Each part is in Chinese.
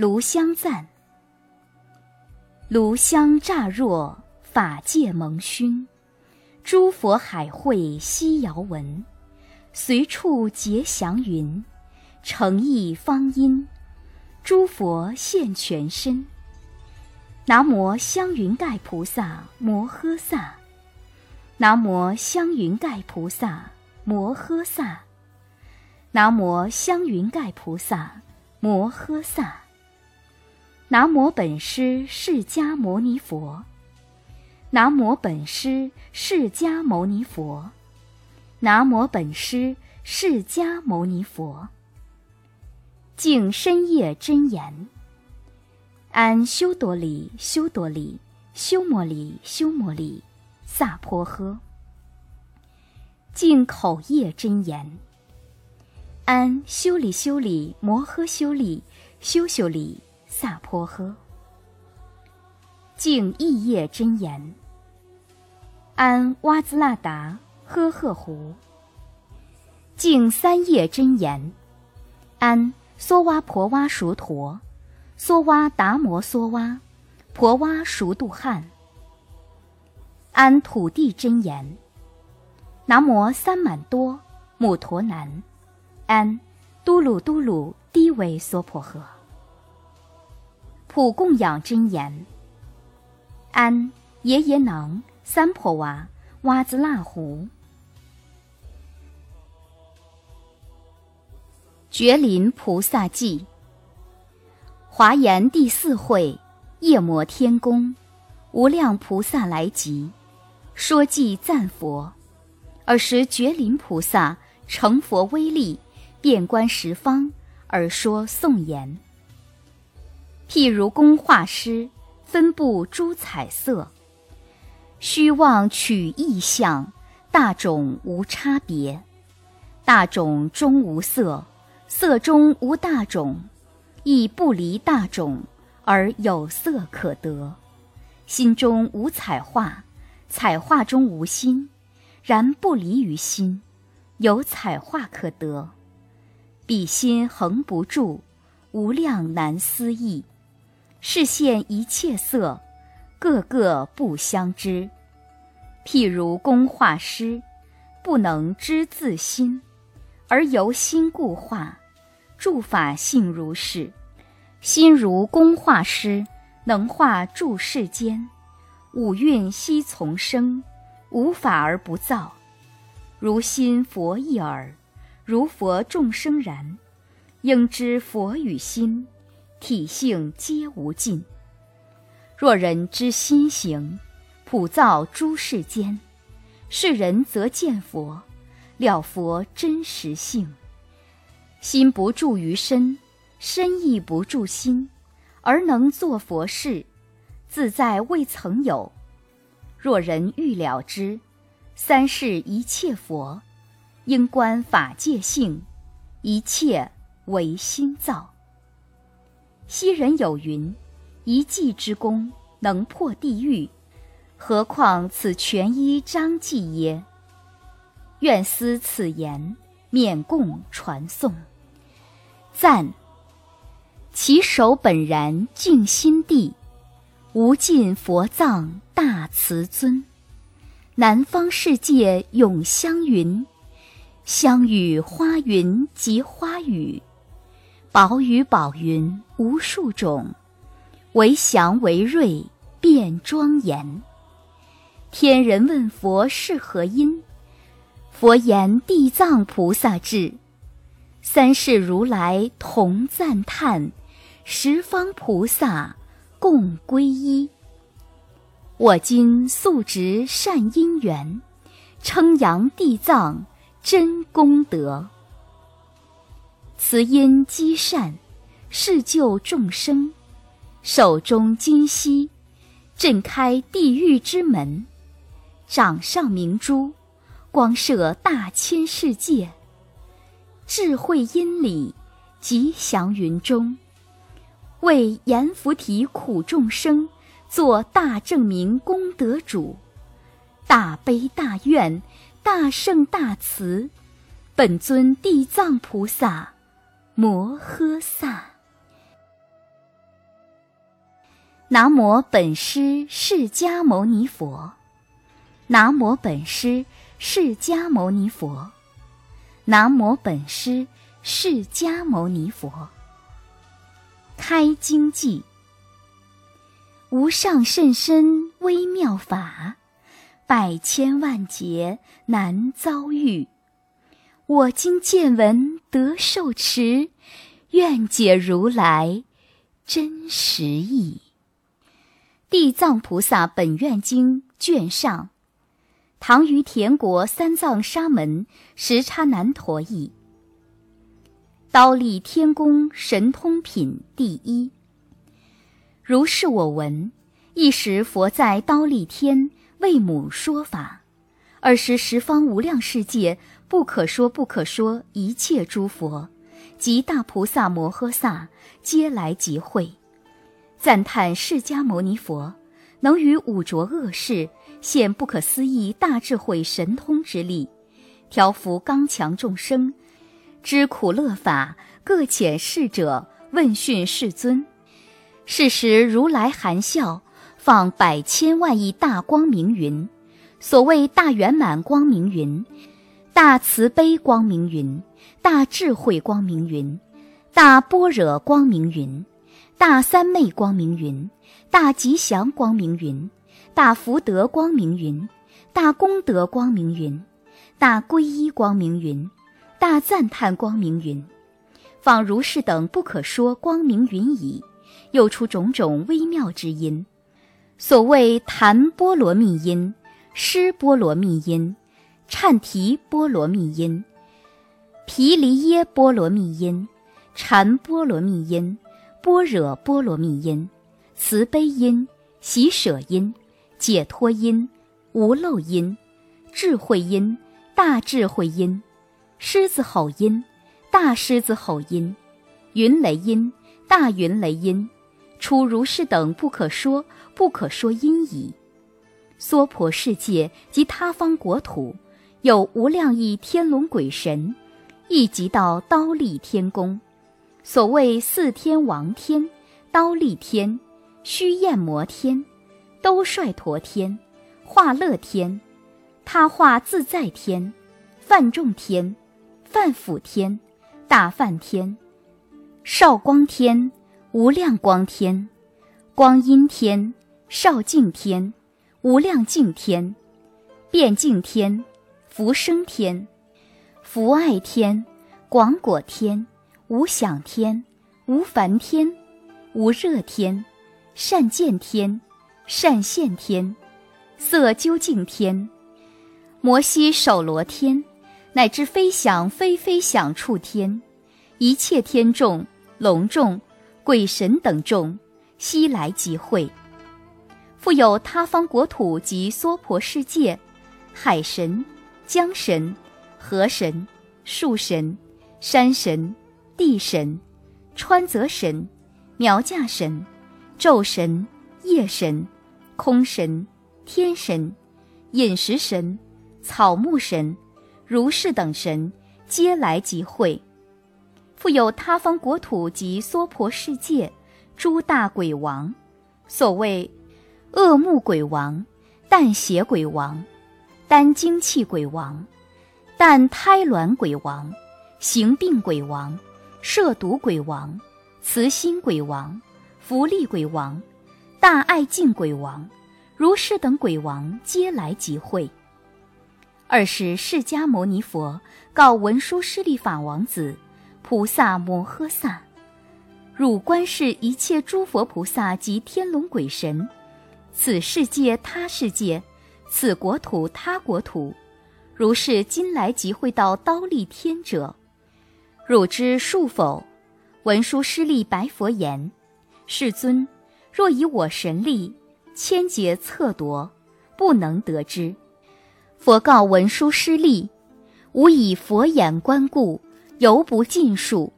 炉香赞。炉香乍若，法界蒙熏，诸佛海会悉遥闻，随处结祥云，诚意方殷，诸佛现全身。南无香云盖菩萨摩诃萨。南无香云盖菩萨摩诃萨。南无香云盖菩萨摩诃萨。南无本师释迦牟尼佛。南无本师释迦牟尼佛。南无本师释迦牟尼佛。敬深夜真言。安修多里，修多里，修摩里，修摩里，萨婆诃。净口业真言。安修里，修里，摩诃修里，修修里，萨婆诃。敬意业真言。安哇兹那达，呵呵胡。敬三业真言。安梭哇婆哇熟陀。梭哇达摩梭哇，婆哇熟度汉。安土地真言。南无三满多母陀南。安嘟噜嘟噜低维娑婆诃。普供养真言。安爷爷能三婆娃哇兹那胡。觉林菩萨记。华严第四会，夜摩天宫，无量菩萨来集，说偈赞佛。尔时觉林菩萨成佛威力，遍观十方，而说颂言：譬如工画师分布诸彩色，虚妄取异相，大种无差别，大种中无色，色中无大种。亦不离大种，而有色可得；心中无彩画，彩画中无心，然不离于心，有彩画可得。彼心恒不住，无量难思议。是现一切色，个个不相知。譬如工画师，不能知自心，而由心故画。诸法性如是，心如工画师，能画诸世间。五蕴悉从生，无法而不造。如心佛一耳，如佛众生然。应知佛与心，体性皆无尽。若人知心行，普造诸世间，是人则见佛，了佛真实性。心不住于身，身亦不住心，而能作佛事，自在未曾有。若人欲了之，三世一切佛，应观法界性，一切唯心造。昔人有云：一技之功，能破地狱，何况此全一章记耶？愿思此言，免共传颂。赞。其手本然净心地，无尽佛藏大慈尊。南方世界永相云，相与花云及花雨，宝雨宝云无数种，为祥为瑞变庄严。天人问佛是何因？佛言：地藏菩萨智。三世如来同赞叹，十方菩萨共皈依。我今素值善因缘，称扬地藏真功德。慈因积善，是救众生。手中金锡，震开地狱之门；掌上明珠，光射大千世界。智慧因理，吉祥云中，为阎浮提苦众生，做大证明功德主，大悲大愿，大圣大慈，本尊地藏菩萨摩诃萨。南无本师释迦牟尼佛。南无本师释迦牟尼佛。南无本师释迦牟尼佛。开经偈：无上甚深微妙法，百千万劫难遭遇。我今见闻得受持，愿解如来真实义。地藏菩萨本愿经卷上。唐于田国三藏沙门时叉难陀译。刀立天宫神通品第一。如是我闻：一时佛在刀立天为母说法，尔时十方无量世界不可说不可说一切诸佛及大菩萨摩诃萨皆来集会，赞叹释迦牟尼佛能于五浊恶世。现不可思议大智慧神通之力，调伏刚强众生，知苦乐法各遣侍者问讯世尊。是时如来含笑，放百千万亿大光明云，所谓大圆满光明云、大慈悲光明云、大智慧光明云、大般若光明云、大三昧光明云、大吉祥光明云。大福德光明云，大功德光明云，大皈依光明云，大赞叹光明云，仿如是等不可说光明云矣。又出种种微妙之音，所谓谈波罗蜜音、施波罗蜜音、颤提波罗蜜音、毗梨耶波罗蜜音、禅波罗蜜音、般若波罗蜜音、慈悲音、喜舍音。解脱音、无漏音、智慧音、大智慧音、狮子吼音、大狮子吼音、云雷音、大云雷音，出如是等不可说不可说音矣。娑婆世界及他方国土，有无量亿天龙鬼神，亦即到刀立天宫。所谓四天王天、刀立天、须焰摩天。兜率陀天、化乐天、他化自在天、梵众天、梵辅天、大梵天、少光天、无量光天、光阴天、少净天、无量净天、变净天、福生天、福爱天、广果天、无想天、无烦天、无热天、善见天。善现天、色究竟天、摩西首罗天，乃至飞翔非飞想处天，一切天众、龙众、鬼神等众，悉来集会。复有他方国土及娑婆世界，海神、江神、河神、树神、山神、地神、川泽神、苗架神、昼神、夜神。空神、天神、饮食神、草木神、如是等神，皆来集会。复有他方国土及娑婆世界，诸大鬼王，所谓恶目鬼王、淡血鬼王、单精气鬼王、但胎卵鬼王、行病鬼王、摄毒鬼王、慈心鬼王、福利鬼王。大爱敬鬼王，如是等鬼王皆来集会。二是释迦牟尼佛告文殊师利法王子、菩萨摩诃萨：汝观世一切诸佛菩萨及天龙鬼神，此世界他世界，此国土他国土，如是今来集会到刀立天者，汝知数否？文殊师利白佛言：世尊。若以我神力，千劫测夺，不能得之。佛告文殊师利：吾以佛眼观故，犹不尽数。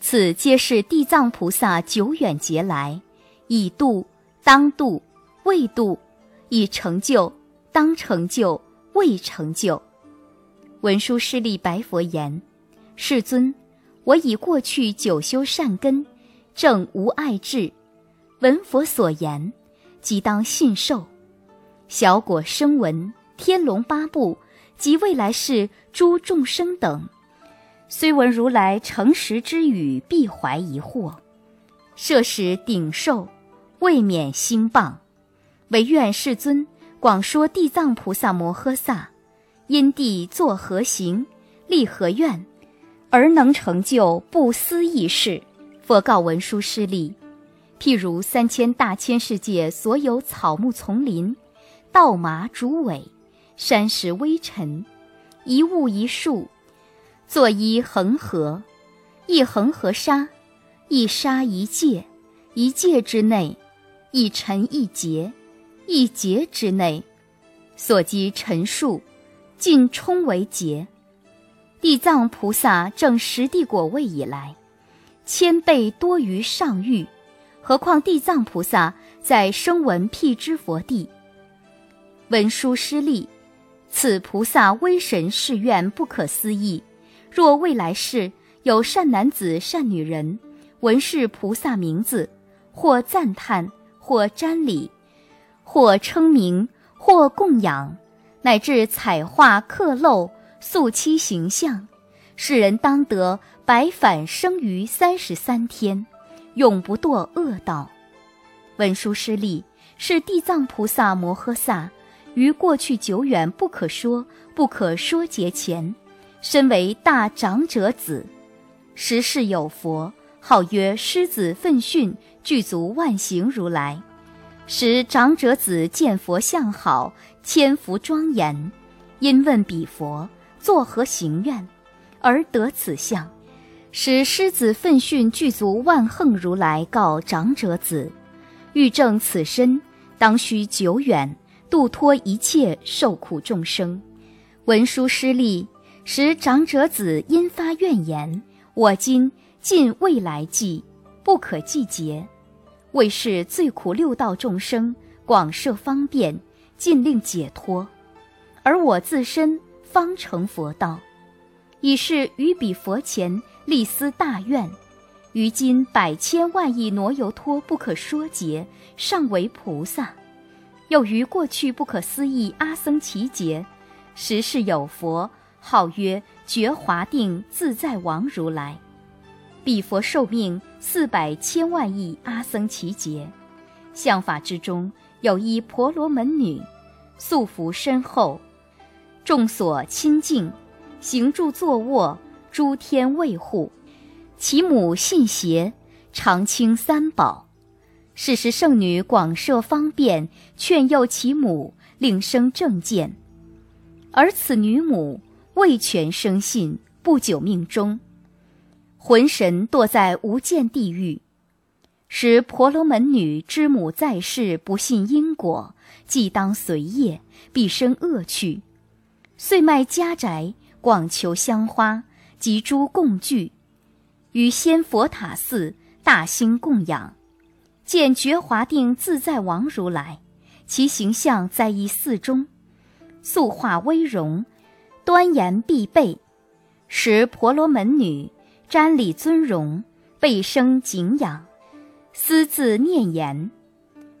此皆是地藏菩萨久远劫来，已度、当度、未度，以成就、当成就、未成就。文殊师利白佛言：世尊，我以过去久修善根，正无爱智。闻佛所言，即当信受。小果声闻、天龙八部及未来世诸众生等，虽闻如来诚实之语，必怀疑惑，设使顶受，未免心谤。唯愿世尊广说地藏菩萨摩诃萨，因地作何行，立何愿，而能成就不思议事。佛告文殊师利：譬如三千大千世界所有草木丛林。稻麻竹苇，山石微尘，一物一树，作一恒河，一恒河沙，一沙一界，一界之内，一尘一劫，一劫之内，所积尘数，尽充为劫。地藏菩萨证十地果位以来，千倍多于上欲，何况地藏菩萨在声闻辟支佛地。文殊师利，此菩萨威神誓愿不可思议。若未来世有善男子、善女人，闻是菩萨名字，或赞叹，或瞻礼，或称名，或供养，乃至彩画刻镂、塑漆形象，世人当得百返生于三十三天，永不堕恶道。文殊师利，是地藏菩萨摩诃萨。于过去久远不可说不可说劫前，身为大长者子，时世有佛，号曰狮子奋训具足万行如来。使长者子见佛相好，千福庄严，因问彼佛作何行愿，而得此相。使狮子奋训具足万横如来告长者子：欲证此身，当须久远。度脱一切受苦众生，文殊师利，使长者子因发怨言：我今尽未来际，不可计劫，为是最苦六道众生广设方便，尽令解脱，而我自身方成佛道，已是于彼佛前立思大愿：于今百千万亿挪游托不可说劫，尚为菩萨。又于过去不可思议阿僧祇劫，时世有佛，号曰觉华定自在王如来。彼佛寿命四百千万亿阿僧祇劫。相法之中有一婆罗门女，素服深厚，众所亲近，行住坐卧，诸天卫护。其母信邪，常清三宝。是时，圣女广设方便，劝诱其母，令生正见。而此女母未全生信，不久命终，魂神堕在无间地狱。使婆罗门女之母在世不信因果，既当随业，必生恶趣。遂卖家宅，广求香花及诸供具，于仙佛塔寺大兴供养。见觉华定自在王如来，其形象在一寺中，素化威容，端严必备，使婆罗门女瞻礼尊荣，备生敬仰，私自念言：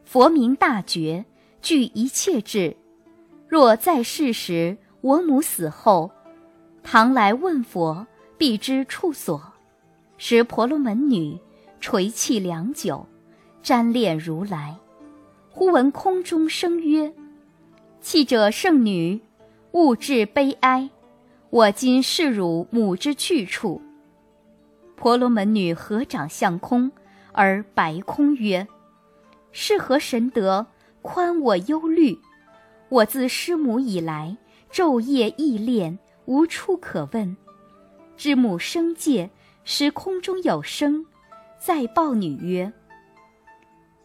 佛名大觉，具一切智。若在世时，我母死后，唐来问佛，必知处所。时婆罗门女垂泣良久。瞻恋如来，忽闻空中声曰：“弃者圣女，勿至悲哀。我今示汝母之去处。”婆罗门女合掌向空，而白空曰：“是何神德，宽我忧虑？我自师母以来，昼夜忆恋，无处可问。知母生界，时空中有声，再报女曰。”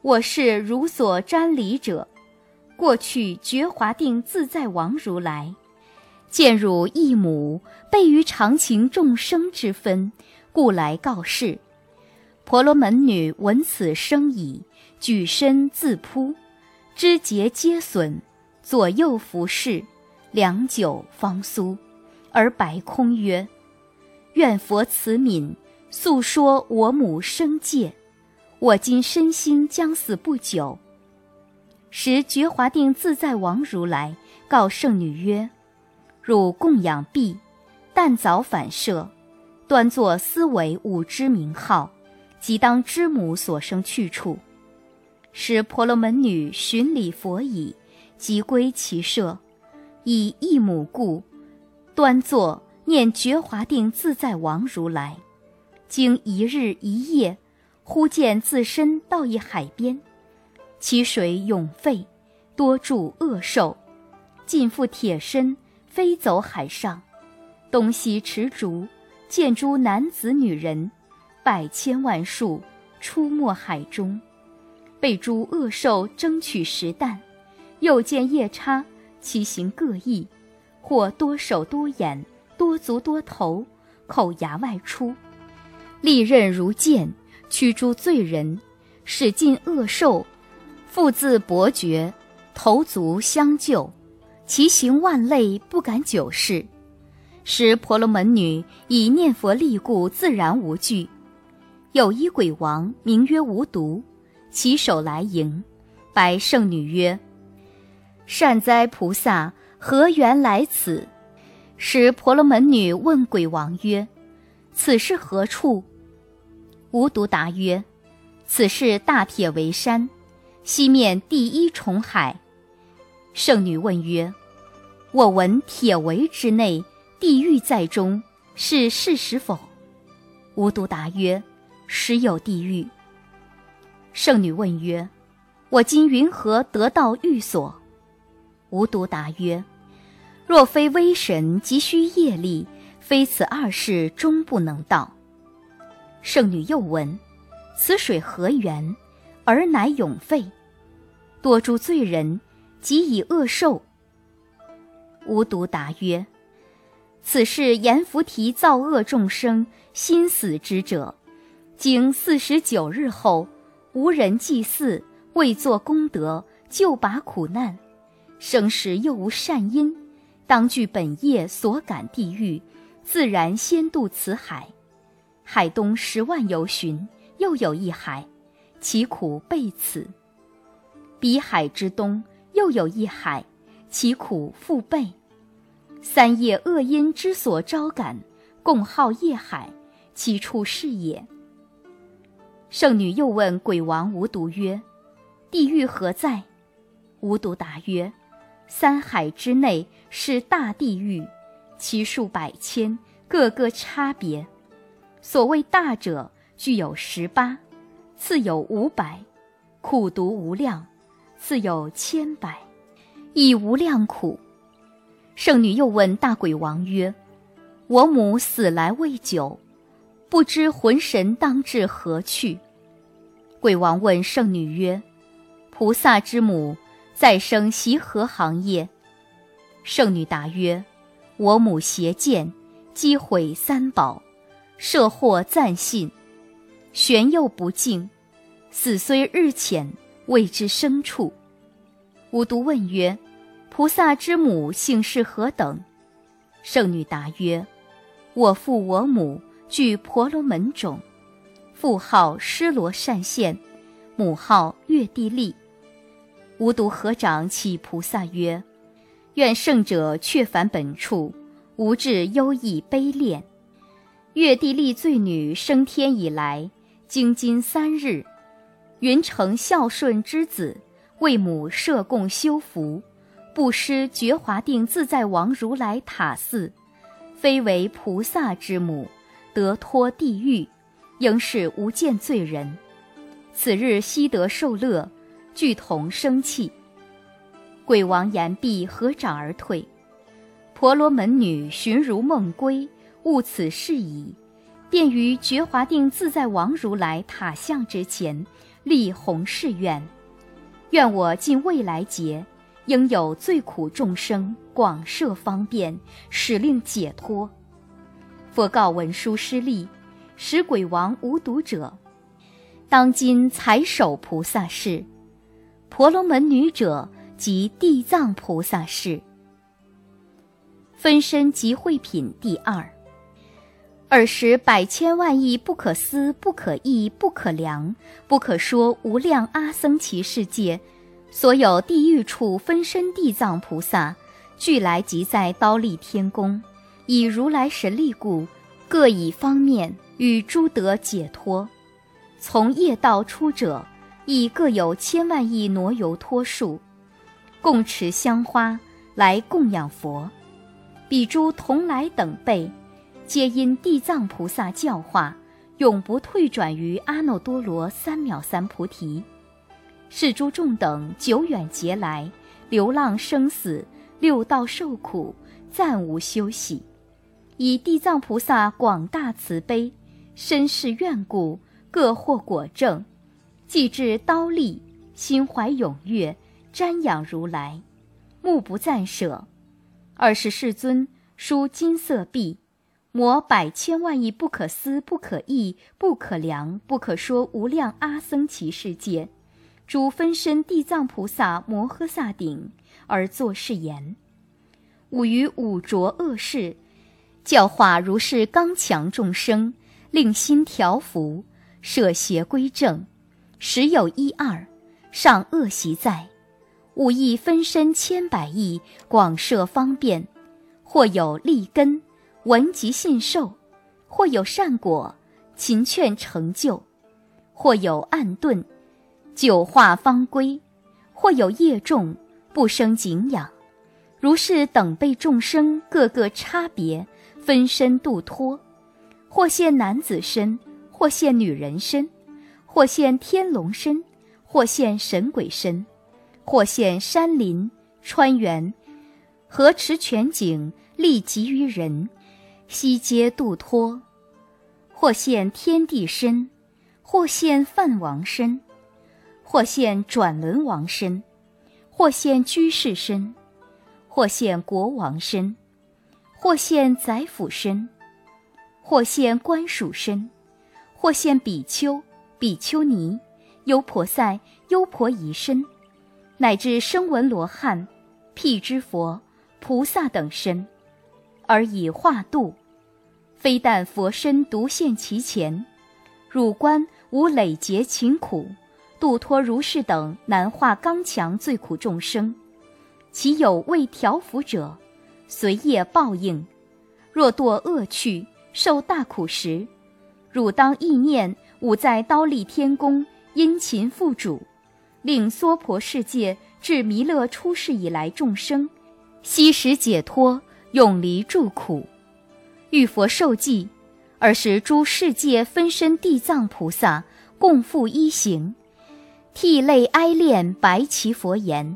我是如所瞻礼者，过去觉华定自在王如来，见汝一母备于常情众生之分，故来告示。婆罗门女闻此声已，举身自扑，肢节皆损，左右服侍，良久方苏，而白空曰：“愿佛慈悯，诉说我母生界。”我今身心将死不久，时觉华定自在王如来告圣女曰：“汝供养毕，但早反射，端坐思维五之名号，即当知母所生去处。”使婆罗门女寻礼佛已，即归其舍，以一母故，端坐念觉华定自在王如来。经一日一夜，忽见自身到一海边，其水涌沸，多住恶兽，尽覆铁身，飞走海上。东西持竹，见诸男子女人，百千万数，出没海中，被诸恶兽争取食啖。又见夜叉，其形各异，或多手多眼，多足多头，口牙外出。利刃如剑，驱诸罪人，使尽恶兽，复自伯爵，头足相救，其行万类，不敢久视。时婆罗门女以念佛力故，自然无惧。有一鬼王名曰无毒，起手来迎，白圣女曰：“善哉，菩萨，何缘来此？”时婆罗门女问鬼王曰：“此是何处？”无毒答曰：“此是大铁围山，西面第一重海。”圣女问曰：“我闻铁围之内，地狱在中，是事实否？”无独答曰：“实有地狱。”圣女问曰：“我今云何得到寓所？”无独答曰：“若非威神，急需业力，非此二世终不能到。”圣女又问：“此水何源？而乃永沸？多诸罪人，即以恶受。”无独答曰：“此是阎浮提造恶众生心死之者，经四十九日后，无人祭祀，未作功德，就拔苦难，生时又无善因，当据本业所感地狱，自然先渡此海。”海东十万由旬，又有一海，其苦备此。彼海之东，又有一海，其苦复备。三业恶因之所招感，共号业海，其处是也。圣女又问鬼王无毒曰：“地狱何在？”无毒答曰：“三海之内是大地狱，其数百千，各个差别。”所谓大者，具有十八，次有五百，苦毒无量，次有千百，亦无量苦。圣女又问大鬼王曰：“我母死来未久，不知魂神当至何去？”鬼王问圣女曰：“菩萨之母再生习何行业？”圣女答曰：“我母邪见，击毁三宝。”设祸暂信，玄又不敬，死虽日浅，未知生处。吾独问曰：“菩萨之母姓氏何等？”圣女答曰：“我父我母具婆罗门种，父号施罗善现，母号月地利。”吾独合掌启菩萨曰：“愿圣者却返本处，无至忧异悲恋。”月地利罪女升天以来，经今三日，云成孝顺之子，为母设供修福，不施觉华定自在王如来塔寺，非为菩萨之母，得脱地狱，应是无间罪人。此日悉得受乐，俱同生气。鬼王言毕，合掌而退。婆罗门女寻如梦归。悟此事矣，便于觉华定自在王如来塔像之前，立弘誓愿：愿我尽未来劫，应有最苦众生广设方便，使令解脱。佛告文殊师利，使鬼王无毒者，当今才首菩萨是；婆罗门女者，即地藏菩萨是。分身集会品第二。尔时，百千万亿不可思、不可议、不可量、不可说无量阿僧祇世界，所有地狱处分身地藏菩萨，俱来即在刀立天宫，以如来神力故，各以方面与诸得解脱。从业道出者，亦各有千万亿挪油脱数，共持香花来供养佛。彼诸同来等辈，皆因地藏菩萨教化，永不退转于阿耨多罗三藐三菩提。是诸众等久远劫来，流浪生死，六道受苦，暂无休息。以地藏菩萨广大慈悲，深世愿故，各获果证。既至刀立，心怀踊跃，瞻仰如来，目不暂舍。二是世尊书金色壁，摩百千万亿不可思、不可议、不可量、不可说无量阿僧祇世界。诸分身地藏菩萨摩诃萨顶而作是言：吾于五浊恶世，教化如是刚强众生，令心调伏，舍邪归正。时有一二，尚恶习在，吾亦分身千百亿，广设方便。或有利根，闻即信受；或有善果，勤劝成就；或有暗遁。九化方归，或有业重，不生敬仰。如是等辈众生，各个差别，分身度脱。或现男子身，或现女人身，或现天龙身，或现神鬼身，或现山林川原，河池泉井，利及于人，悉皆度脱。或现天地身，或现梵王身。或现转轮王身，或现居士身，或现国王身，或现宰辅身，或现官属身，或现比丘、比丘尼、优婆塞、优婆夷身，乃至声闻罗汉、辟支佛、菩萨等身，而以化度。非但佛身独现其前，汝观无累劫勤苦。度脱如是等难化刚强最苦众生，其有未调伏者，随业报应。若堕恶趣，受大苦时，汝当意念吾在刀立天宫殷勤付主，令娑婆世界至弥勒出世以来众生，悉时解脱，永离诸苦。欲佛受记，而使诸世界分身地藏菩萨共赴一行。涕泪哀恋白其佛言：“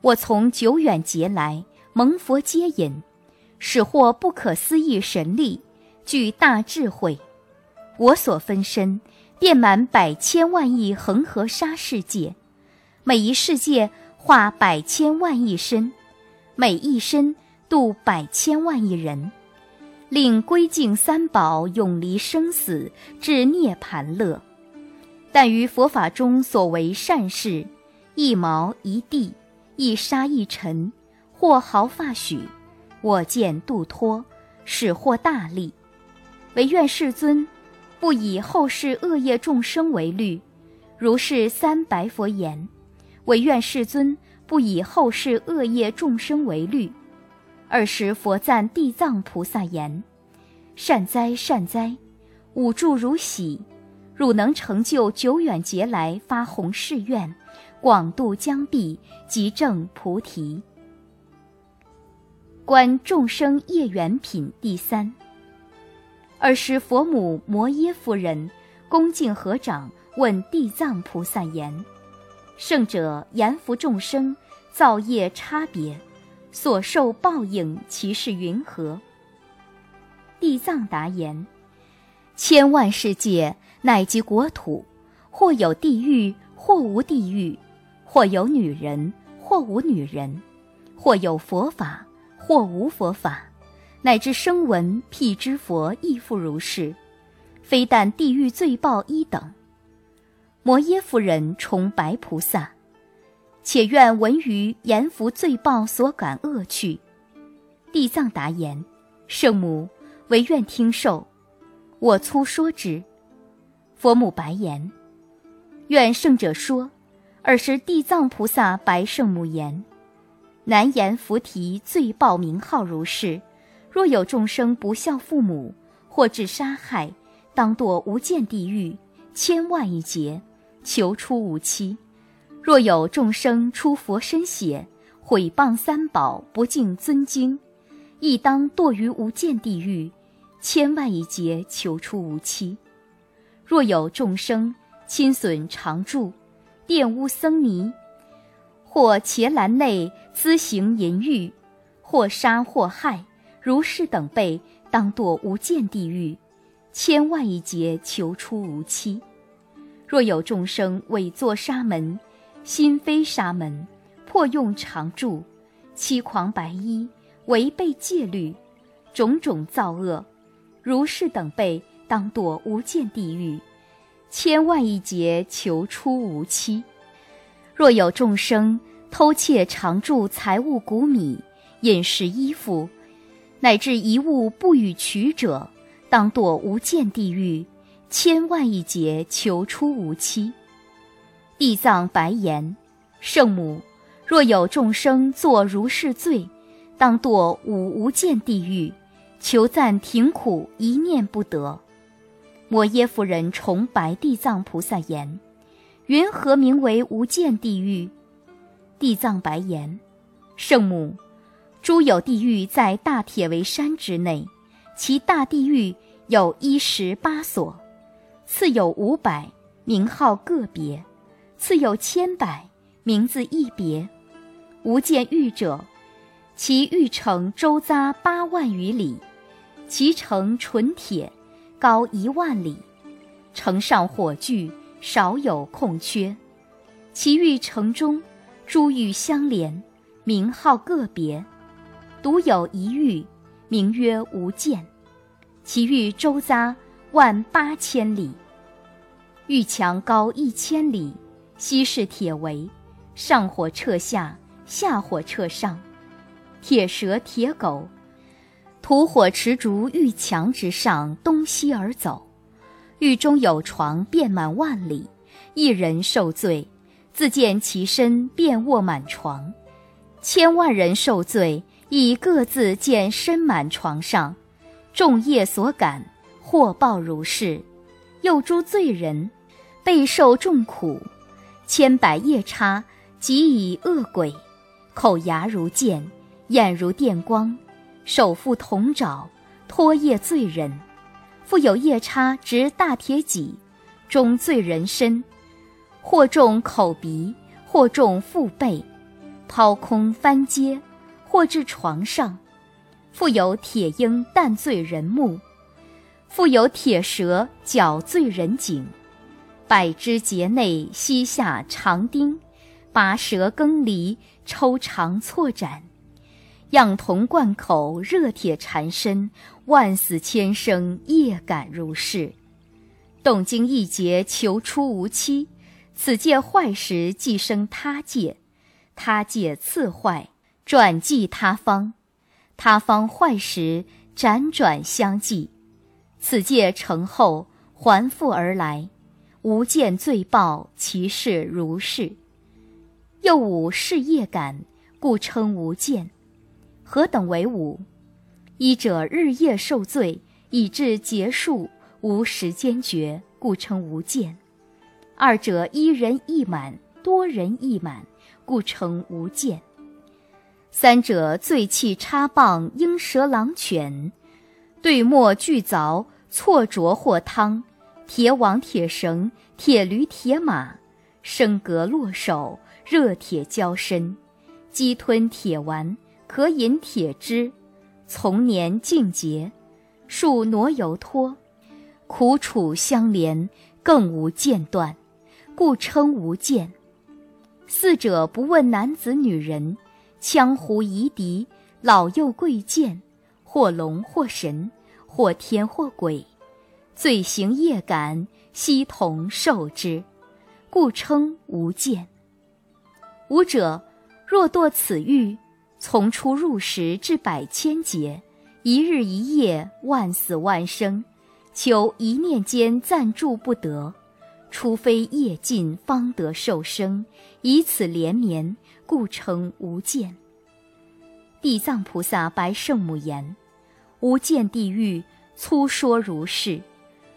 我从久远劫来蒙佛接引，使获不可思议神力，具大智慧。我所分身遍满百千万亿恒河沙世界，每一世界化百千万亿身，每一身度百千万亿人，令归敬三宝，永离生死，至涅盘乐。”但于佛法中所为善事，一毛一地，一沙一尘，或毫发许，我见度脱，使获大利。唯愿世尊，不以后世恶业众生为虑。如是三白佛言：唯愿世尊不以后世恶业众生为虑。二时佛赞地藏菩萨言：善哉善哉，吾住如喜。汝能成就久远劫来发弘誓愿，广度江壁，即证菩提。观众生业缘品第三。尔时佛母摩耶夫人恭敬合掌问地藏菩萨言：“圣者言福众生造业差别，所受报应其是云何？”地藏答言：“千万世界。”乃及国土，或有地狱，或无地狱；或有女人，或无女人；或有佛法，或无佛法；乃至声闻、辟支佛亦复如是。非但地狱罪报一等。摩耶夫人崇白菩萨，且愿闻于阎浮罪报所感恶趣。地藏答言：圣母，唯愿听受，我粗说之。佛母白言：“愿圣者说，尔时地藏菩萨白圣母言：“难言菩提罪报名号如是。若有众生不孝父母，或致杀害，当堕无间地狱千万亿劫，求出无期。若有众生出佛身血，毁谤三宝，不敬尊经，亦当堕于无间地狱千万亿劫，求出无期。若有众生亲损常住。”玷污僧尼，或伽蓝内滋行淫欲，或杀或害，如是等辈，当堕无间地狱，千万亿劫，求出无期。若有众生伪作沙门，心非沙门，破用常住，欺狂白衣，违背戒律，种种造恶，如是等辈，当堕无间地狱。千万亿劫求出无期。若有众生偷窃常住财物谷米饮食衣服，乃至一物不与取者，当堕无间地狱，千万亿劫求出无期。地藏白言：圣母，若有众生作如是罪，当堕五无间地狱，求暂停苦一念不得。摩耶夫人崇白地藏菩萨言：“云何名为无间地狱？”地藏白言：“圣母，诸有地狱在大铁围山之内，其大地狱有一十八所，次有五百，名号个别；次有千百，名字一别。无间狱者，其狱城周匝八万余里，其城纯铁。”高一万里，城上火炬少有空缺，其域城中珠玉相连，名号个别，独有一玉，名曰无间。其玉周匝万八千里，玉墙高一千里，西是铁围，上火彻下，下火彻上，铁蛇铁狗。土火持烛，欲墙之上，东西而走。狱中有床，遍满万里。一人受罪，自见其身，便卧满床。千万人受罪，亦各自见身满床上。众业所感，祸报如是。又诸罪人，备受众苦。千百夜叉，即以恶鬼，口牙如剑，眼如电光。手负铜爪，拖曳罪人；复有夜叉执大铁戟，中醉人身，或中口鼻，或中腹背，抛空翻阶，或至床上；复有铁鹰弹罪人目，复有铁蛇绞罪人颈，百枝节内膝下长钉，拔舌更离，抽肠错斩。样铜贯口，热铁缠身，万死千生，业感如是。动经一劫，求出无期。此界坏时，即生他界；他界次坏，转继他方；他方坏时，辗转相继。此界成后，还复而来。无见罪报，其事如是。又五是业感，故称无见。何等为五？一者日夜受罪，以至结束，无时间觉，故称无间；二者一人一满，多人一满，故称无间；三者醉气插棒，鹰蛇狼犬，对墨俱凿，错着或汤，铁网铁绳，铁驴铁马，升格落手，热铁交身，鸡吞铁丸。可饮铁汁，从年尽节，数挪油脱，苦楚相连，更无间断，故称无间。四者不问男子女人，羌胡夷狄，老幼贵贱，或龙或神，或天或鬼，罪行业感，悉同受之，故称无间。五者若堕此狱。从出入时至百千劫，一日一夜，万死万生，求一念间暂住不得，除非业尽方得受生，以此连绵，故称无间。地藏菩萨白圣母言：“无间地狱，粗说如是。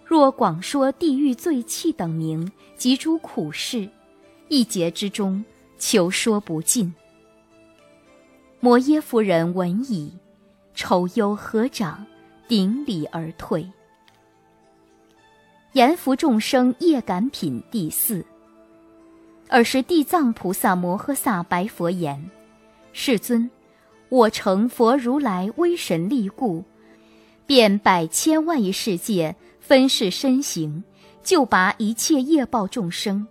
若广说地狱罪气等名及诸苦事，一劫之中，求说不尽。”摩耶夫人闻已，愁忧合掌，顶礼而退。阎浮众生业感品第四。尔时地藏菩萨摩诃萨白佛言：“世尊。”我成佛如来威神力故，遍百千万亿世界分世身形，救拔一切业报众生。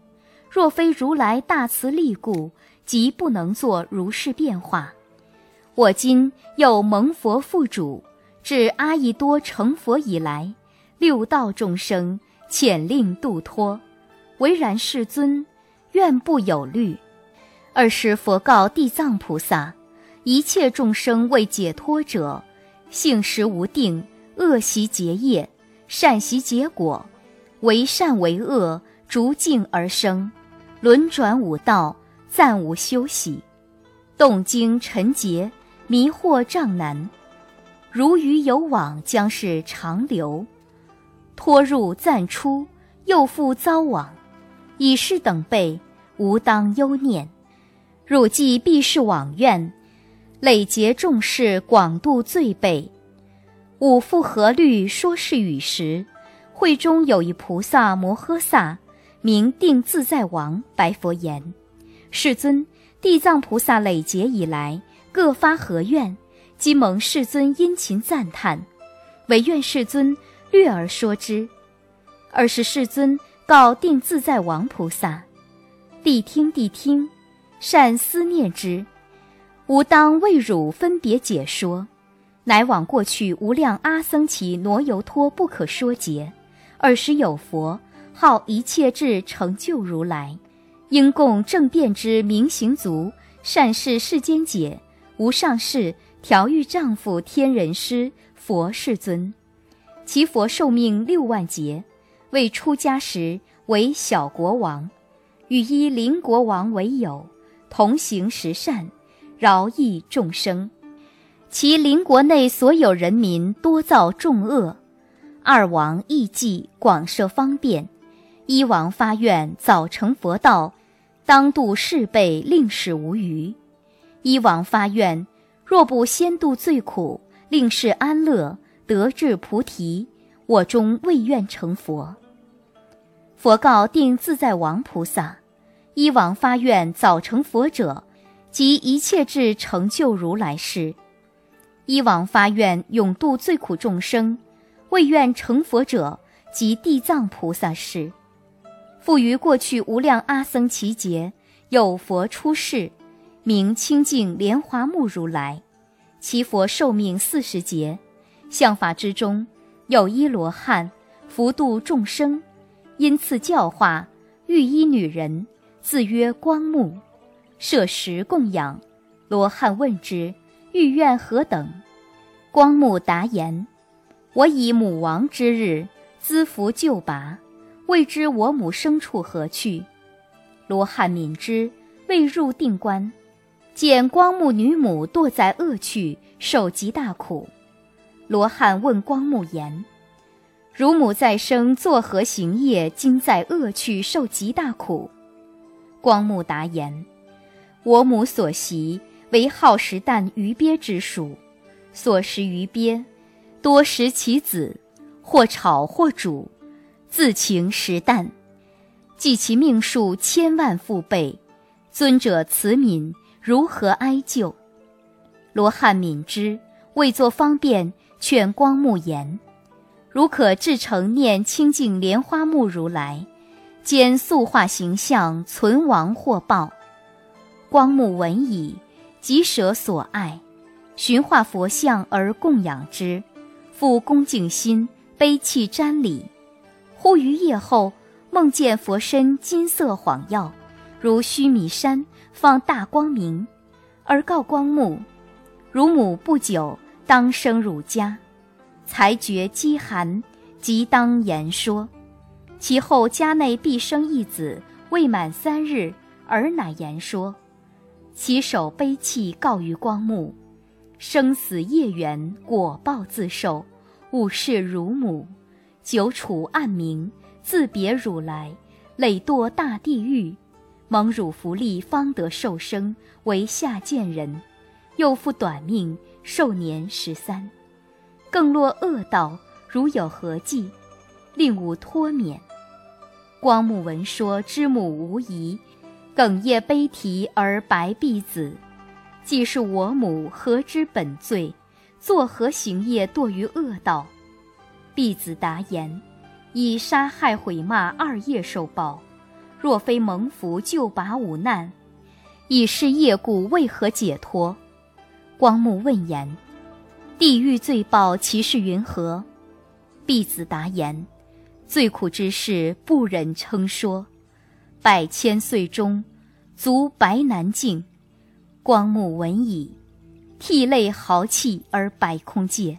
若非如来大慈力故，即不能作如是变化。我今又蒙佛父主，至阿逸多成佛以来，六道众生遣令度脱。唯然世尊，愿不有虑。尔时佛告地藏菩萨。一切众生为解脱者，性实无定，恶习结业，善习结果，为善为恶，逐境而生，轮转五道，暂无休息，动经沉劫，迷惑障难，如鱼有网，将是长流，脱入暂出，又复遭网，以是等辈，无当忧念，汝既必是往愿。累劫众事，广度罪辈。五复何虑？说是语时，会中有一菩萨摩诃萨，名定自在王，白佛言：“世尊，地藏菩萨累劫以来，各发何愿？今蒙世尊殷勤赞叹，唯愿世尊略而说之。”尔时世尊告定自在王菩萨：“谛听，谛听，善思念之。”吾当为汝分别解说，乃往过去无量阿僧祇挪游托不可说劫。尔时有佛号一切智成就如来，应供正遍之明行足，善事世间解，无上士调御丈夫天人师佛世尊。其佛寿命六万劫，未出家时为小国王，与依邻国王为友，同行十善。饶益众生，其邻国内所有人民多造众恶。二王义济广设方便，一王发愿早成佛道，当度世辈，令使无余。依王发愿，若不先度最苦，令世安乐，得至菩提，我终未愿成佛。佛告定自在王菩萨：依王发愿早成佛者。即一切智成就如来世，以往发愿永度最苦众生，未愿成佛者，即地藏菩萨事。复于过去无量阿僧祇劫，有佛出世，名清净莲华目如来，其佛寿命四十劫，相法之中有一罗汉，福度众生，因赐教化，欲衣女人，自曰光目。设食供养，罗汉问之，欲愿何等？光目答言：我以母亡之日，资福救拔，未知我母生处何去。罗汉敏之，未入定关，见光目女母堕在恶趣，受极大苦。罗汉问光目言：汝母再生作何行业，今在恶趣受极大苦？光目答言。我母所习为好食啖鱼鳖之属，所食鱼鳖，多食其子，或炒或煮，自情食啖。计其命数千万复倍，尊者慈悯，如何哀救？罗汉敏之，为作方便，劝光目言：如可至诚念清净莲花目如来，兼塑化形象，存亡或报。光目闻已，即舍所爱，寻化佛像而供养之，复恭敬心，悲泣瞻礼。忽于夜后，梦见佛身金色晃耀，如须弥山放大光明，而告光目：汝母不久当生汝家，才觉饥寒，即当言说。其后家内必生一子，未满三日，而乃言说：“其手悲泣告于光目，生死业缘，果报自受。吾视汝母，久处暗冥，自别汝来，累堕大地狱。蒙汝福利，方得受生为下贱人。又复短命，寿年十三，更落恶道。如有何计，令吾脱免。”光目闻说，知母无疑，哽咽悲啼而白婢子。既是我母，何知本罪？作何行业，堕于恶道？婢子答言：以杀害毁骂二业受报。若非蒙福救拔五难，以是业故，为何解脱？光目问言：地狱罪报，其是云何？弟子答言：最苦之事，不忍称说。百千岁中，足白难尽。光目闻已，涕泪豪气而白空界。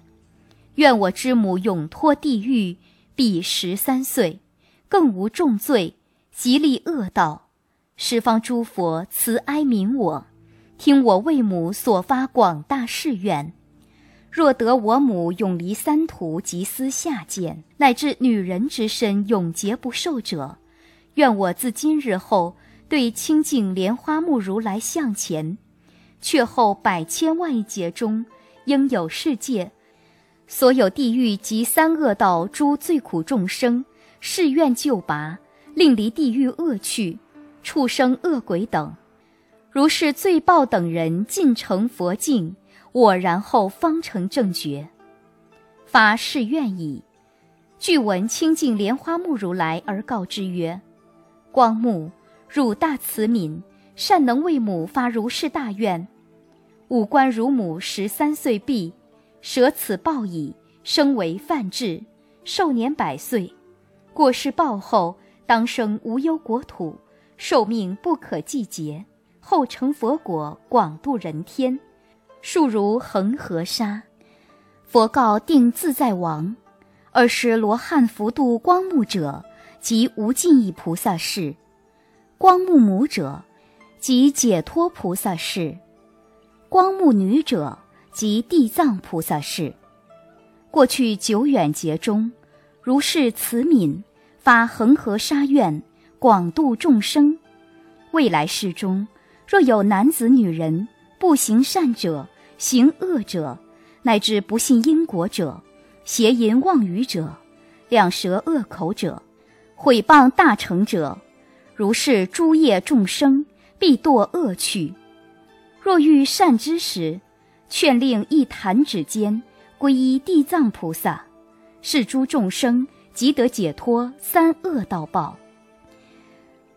愿我之母永脱地狱，必十三岁，更无重罪，极利恶道。十方诸佛慈哀悯我，听我为母所发广大誓愿。若得我母永离三途，及思下贱，乃至女人之身永劫不受者，愿我自今日后对清净莲花目如来向前。却后百千万劫中，应有世界，所有地狱及三恶道诸最苦众生，誓愿救拔，令离地狱恶趣，畜生恶鬼等。如是罪报等人尽成佛境，我然后方成正觉。发誓愿矣。具闻清净莲花目如来而告之曰：“光目，汝大慈悯，善能为母发如是大愿。”五官乳母十三岁毕，舍此报矣，生为梵志，寿年百岁。过世报后，当生无忧国土，寿命不可计劫。后成佛果，广度人天，数如恒河沙。佛告定自在王：尔时罗汉福度光目者，即无尽意菩萨事；光目母者，即解脱菩萨事。光目女者，即地藏菩萨是。过去久远劫中，如是慈悯，发恒河沙愿，广度众生。未来世中，若有男子女人不行善者，行恶者，乃至不信因果者，邪淫妄语者，两舌恶口者，毁谤大乘者，如是诸业众生，必堕恶趣。若遇善知时，劝令一弹指间皈依地藏菩萨，是诸众生即得解脱三恶道报。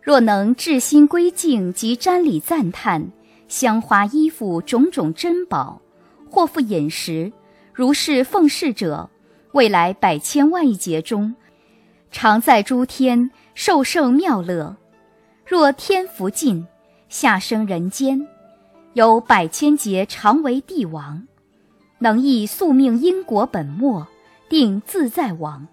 若能至心归敬及瞻礼赞叹香花衣服种种珍宝，或复饮食，如是奉事者，未来百千万亿劫中，常在诸天受胜妙乐。若天福尽，下生人间。有百千劫常为帝王，能以宿命因果本末，定自在王。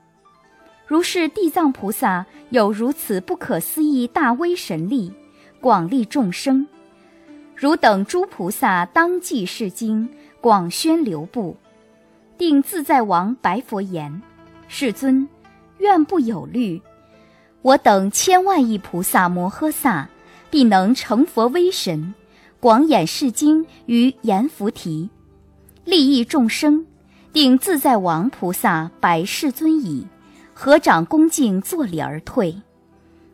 如是地藏菩萨有如此不可思议大威神力，广利众生。汝等诸菩萨当记是经，广宣流布。定自在王白佛言：“世尊，愿不有虑。我等千万亿菩萨摩诃萨，必能成佛威神。”广演释经于阎浮提，利益众生，定自在王菩萨白世尊矣。合掌恭敬作礼而退。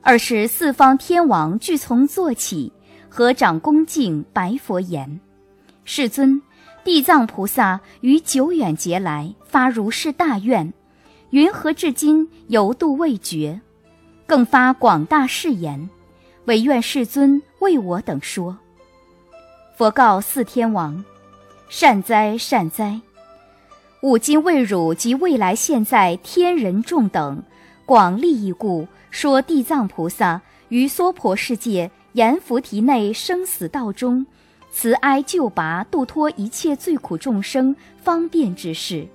二是四方天王俱从坐起，合掌恭敬白佛言：“世尊，地藏菩萨于久远劫来发如是大愿，云何至今犹度未绝？更发广大誓言，唯愿世尊为我等说。”佛告四天王：“善哉善哉！吾今为汝及未来现在天人众等广利益故，说地藏菩萨于娑婆世界阎浮提内生死道中，慈哀救拔度脱一切罪苦众生方便之事。”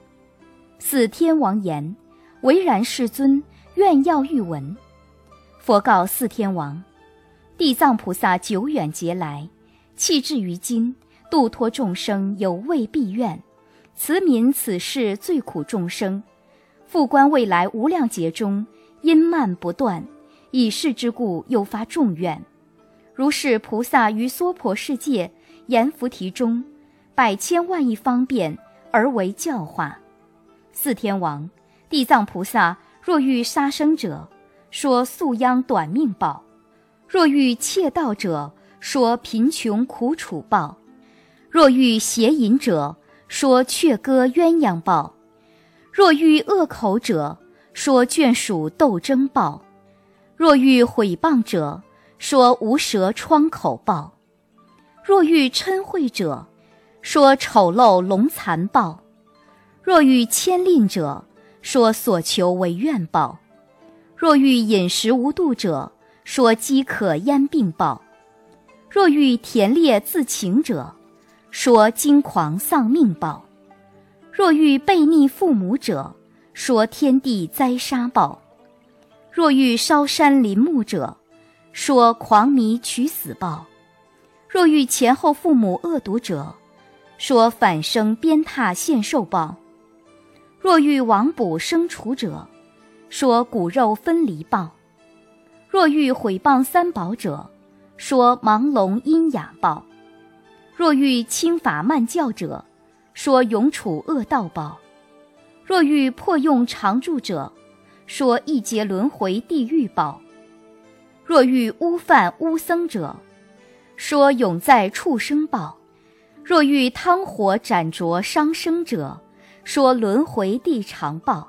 四天王言：“唯然，世尊，愿要欲闻。佛告四天王：地藏菩萨久远劫来，弃至于今，度脱众生有未必愿。慈悯此世最苦众生，复观未来无量劫中，因慢不断，以是之故，又发众愿。如是菩萨于娑婆世界阎浮提中，百千万亿方便而为教化。四天王，地藏菩萨若欲杀生者，说宿殃短命报；若欲窃盗者，说贫穷苦楚报；若欲邪淫者，说雀歌鸳鸯报；若遇恶口者，说眷属斗争报；若遇毁谤者，说无舌疮口报；若遇嗔恚者，说丑陋龙残报；若遇牵令者，说所求为愿报；若遇饮食无度者，说饥渴咽病报；若遇田猎自情者，说惊狂丧命报；若欲背逆父母者，说天地灾杀报；若欲烧山林木者，说狂迷取死报；若遇前后父母恶毒者，说反生鞭挞现受报；若遇亡卜生除者，说骨肉分离报；若遇毁谤三宝者，说盲聋阴哑报；若遇轻法慢教者，说永处恶道报；若遇破用常住者，说一劫轮回地狱报。若遇污犯污僧者，说永在畜生报；若遇汤火斩灼伤生者，说轮回地长报；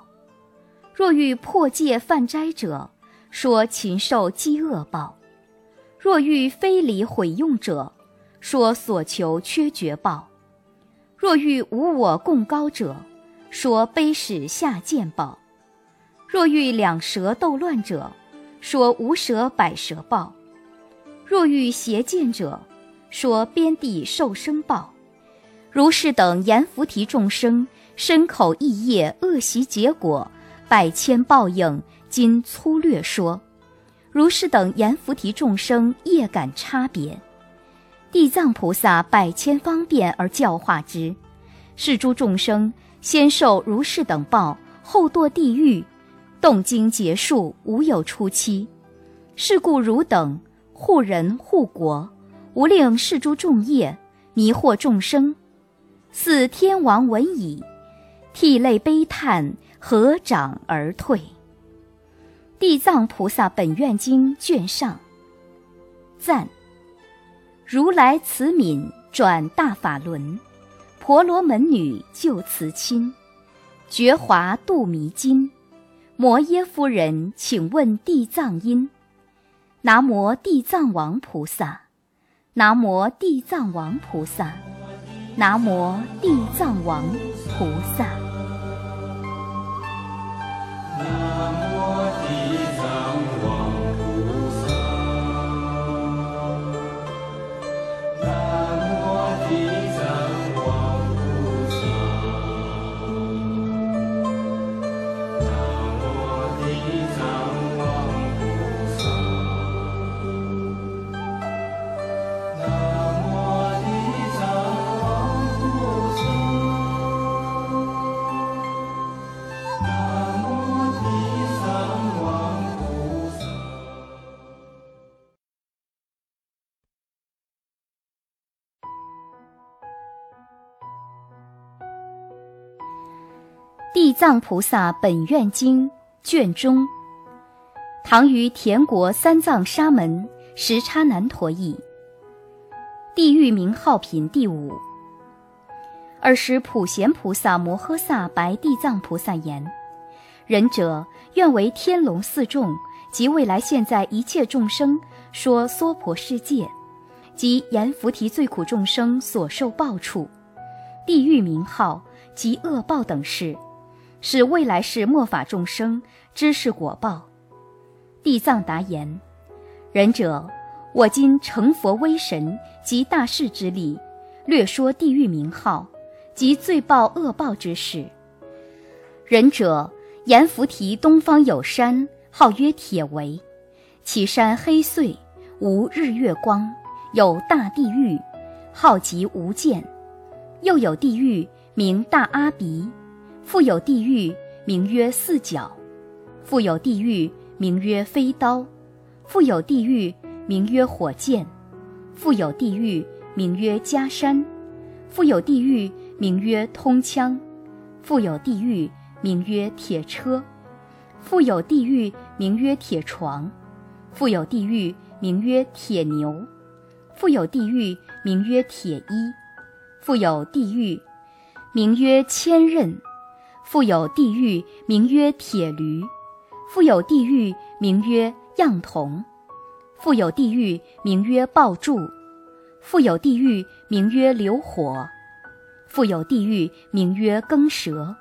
若遇破戒犯斋者，说禽兽饥饿报；若遇非礼毁用者，说所求缺绝报；若遇无我共高者，说卑使下贱报；若遇两舌斗乱者，说无舌百舌报，若遇邪见者，说边地受生报。如是等阎浮提众生，身口意业恶习结果，百千报应，今粗略说。如是等阎浮提众生业感差别，地藏菩萨百千方便而教化之。是诸众生先受如是等报，后堕地狱。动经结束，无有出期。是故汝等护人护国，无令是诸众业迷惑众生。似天王闻已，涕泪悲叹，合掌而退。地藏菩萨本愿经卷上。赞。如来慈悯转大法轮，婆罗门女救慈亲，觉华度迷津。摩耶夫人，请问地藏因。南无地藏王菩萨，南无地藏王菩萨，南无地藏王菩萨。地藏菩萨本愿经卷中，唐于田国三藏沙门时叉难陀译。地狱名号品第五。尔时普贤菩萨摩诃萨白地藏菩萨言：“仁者愿为天龙四众及未来现在一切众生说娑婆世界，及阎浮提最苦众生所受报处，地狱名号及恶报等事。”使未来世末法众生知是果报。地藏答言：“仁者，我今成佛威神及大士之力，略说地狱名号及罪报恶报之事。仁者，阎浮提东方有山，号曰铁围。其山黑邃，无日月光，有大地狱，号极无间。又有地狱名大阿鼻，复有地狱名曰四角，复有地狱名曰飞刀，复有地狱名曰火箭，复有地狱名曰加山，复有地狱名曰通枪，复有地狱名曰铁车，复有地狱名曰铁床，复有地狱名曰铁牛，复有地狱名曰铁衣。复有地狱，名曰千仞；复有地狱，名曰铁驴；复有地狱，名曰样童；复有地狱，名曰爆柱；复有地狱，名曰流火；复有地狱，名曰耕蛇；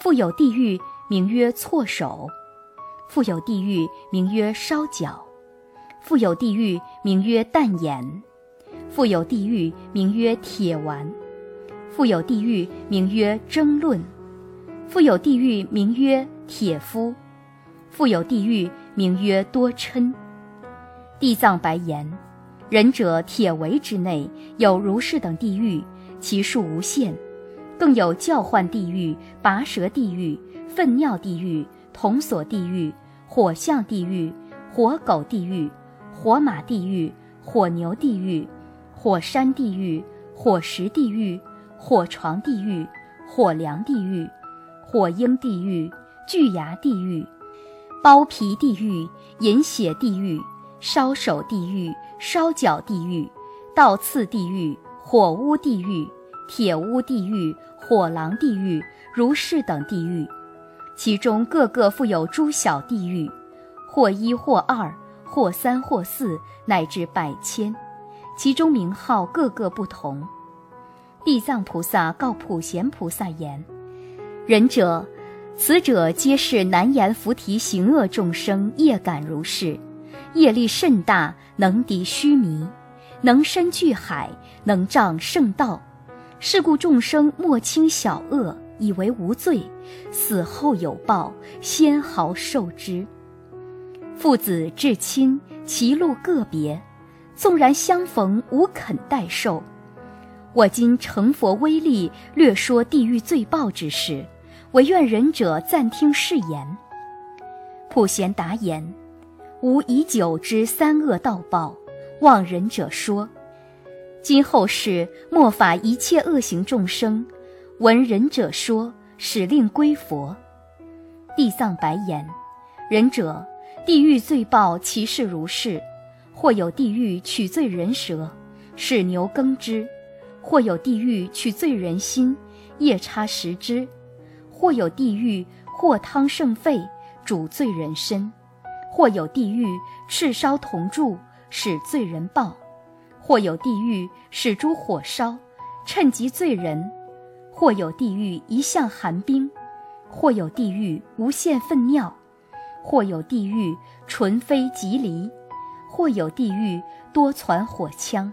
复有地狱，名曰错手；复有地狱，名曰烧脚；复有地狱，名曰淡眼。复有地狱，名曰铁丸；复有地狱，名曰争论；复有地狱，名曰铁夫；复有地狱，名曰多嗔。地藏白言：仁者铁围之内有如是等地狱，其数无限；更有叫唤地狱、拔舌地狱、粪尿地狱、铜锁地狱、火象地狱、火狗地狱、火马地狱、火牛地狱。火山地狱、火石地狱、火床地狱、火梁地狱、火鹰地狱、巨牙地狱、包皮地狱、饮血地狱、烧手地狱、烧脚地狱、倒刺地狱、火屋地狱、铁屋地狱、火狼地狱，如是等地狱，其中各个复有诸小地狱，或一或二，或三或四，乃至百千。其中名号各个不同。地藏菩萨告普贤菩萨言：“仁者，此者皆是难言菩提行恶众生业感如是，业力甚大，能敌须弥，能深巨海，能障圣道。是故众生莫轻小恶，以为无罪，死后有报，先毫受之。父子至亲，其路个别。”纵然相逢，无肯代受。我今成佛威力，略说地狱罪报之事，唯愿仁者暂听是言。普贤答言：吾已久之三恶道报，望仁者说。今后世莫法一切恶行众生，闻仁者说，使令归佛。地藏白言：仁者，地狱罪报其事如是。或有地狱取罪人舌，使牛耕之；或有地狱取罪人心，夜叉食之；或有地狱或汤盛沸，煮罪人身；或有地狱赤烧铜柱，使罪人暴；或有地狱使诸火烧，趁及罪人；或有地狱一向寒冰；或有地狱无限粪尿；或有地狱纯非即离。或有地狱多攒火枪，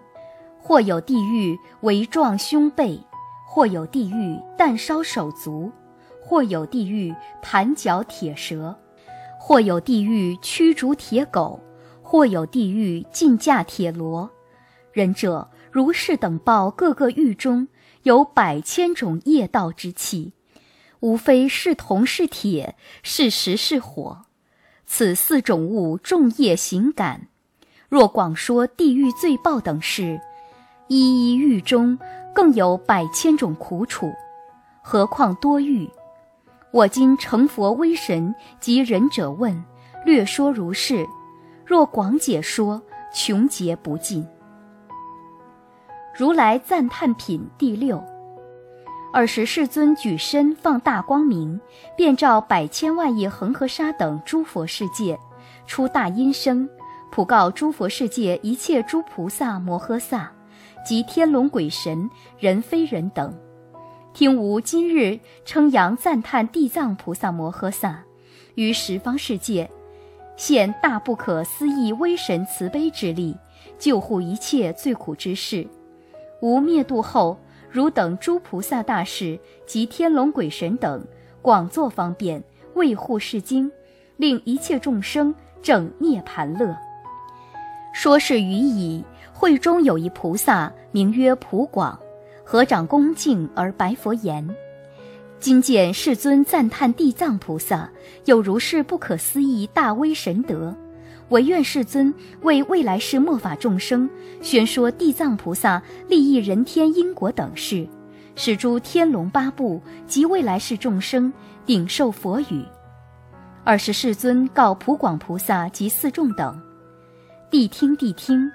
或有地狱围撞胸背，或有地狱弹烧手足，或有地狱盘脚铁蛇，或有地狱驱逐铁狗，或有地狱禁驾铁罗。仁者如是等报，各个狱中有百千种业道之气，无非是铜是铁是石是火，此四种物众业行感。若广说地狱罪报等事，一一狱中更有百千种苦楚，何况多狱？我今成佛威神及仁者问，略说如是。若广解说，穷劫不尽。如来赞叹品第六。尔时世尊举身放大光明，遍照百千万亿恒河沙等诸佛世界，出大音声。普告诸佛世界一切诸菩萨摩诃萨，及天龙鬼神人非人等，听吾今日称扬赞叹地藏菩萨摩诃萨，于十方世界现大不可思议威神慈悲之力，救护一切最苦之事。吾灭度后，汝等诸菩萨大士及天龙鬼神等，广作方便，为护世经。令一切众生正涅盘乐。说是语矣。会中有一菩萨，名曰普广，合掌恭敬而白佛言：“今见世尊赞叹地藏菩萨有如是不可思议大威神德，唯愿世尊为未来世末法众生宣说地藏菩萨利益人天因果等事，使诸天龙八部及未来世众生顶受佛语。”二是世尊告普广菩萨及四众等：“谛听，谛听。”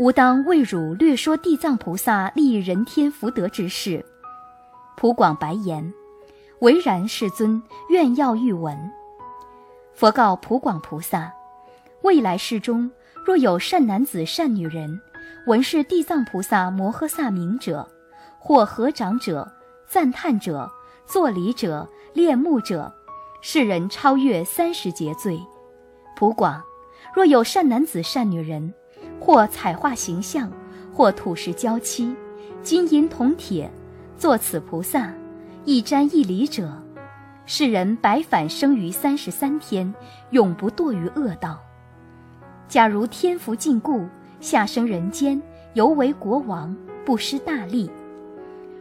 吾当为汝略说地藏菩萨利人天福德之事。普广白言：“唯然，世尊，愿要欲闻。”佛告普广菩萨：“未来世中，若有善男子、善女人，闻是地藏菩萨摩诃萨名者，或合掌者、赞叹者、作礼者、恋慕者，世人超越三十劫罪。普广，若有善男子、善女人。”或彩画形象，或土石胶漆，金银铜铁，作此菩萨，一瞻一礼者，世人白返生于三十三天，永不堕于恶道。假如天福尽故，下生人间，犹为国王，不失大利。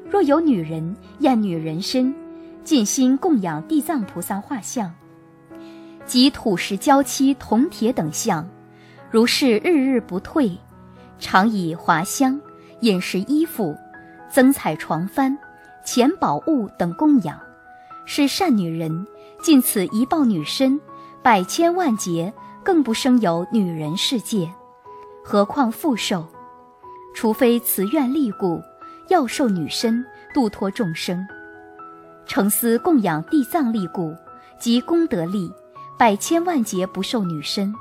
若有女人厌女人身，尽心供养地藏菩萨画像，及土石胶漆铜铁等像。如是日日不退，常以华香、饮食、衣服、增彩床幡、钱宝物等供养，是善女人。尽此一报女身，百千万劫更不生有女人世界，何况复受？除非慈愿力故，要受女身，度脱众生。诚思供养地藏力故，及功德力，百千万劫不受女身。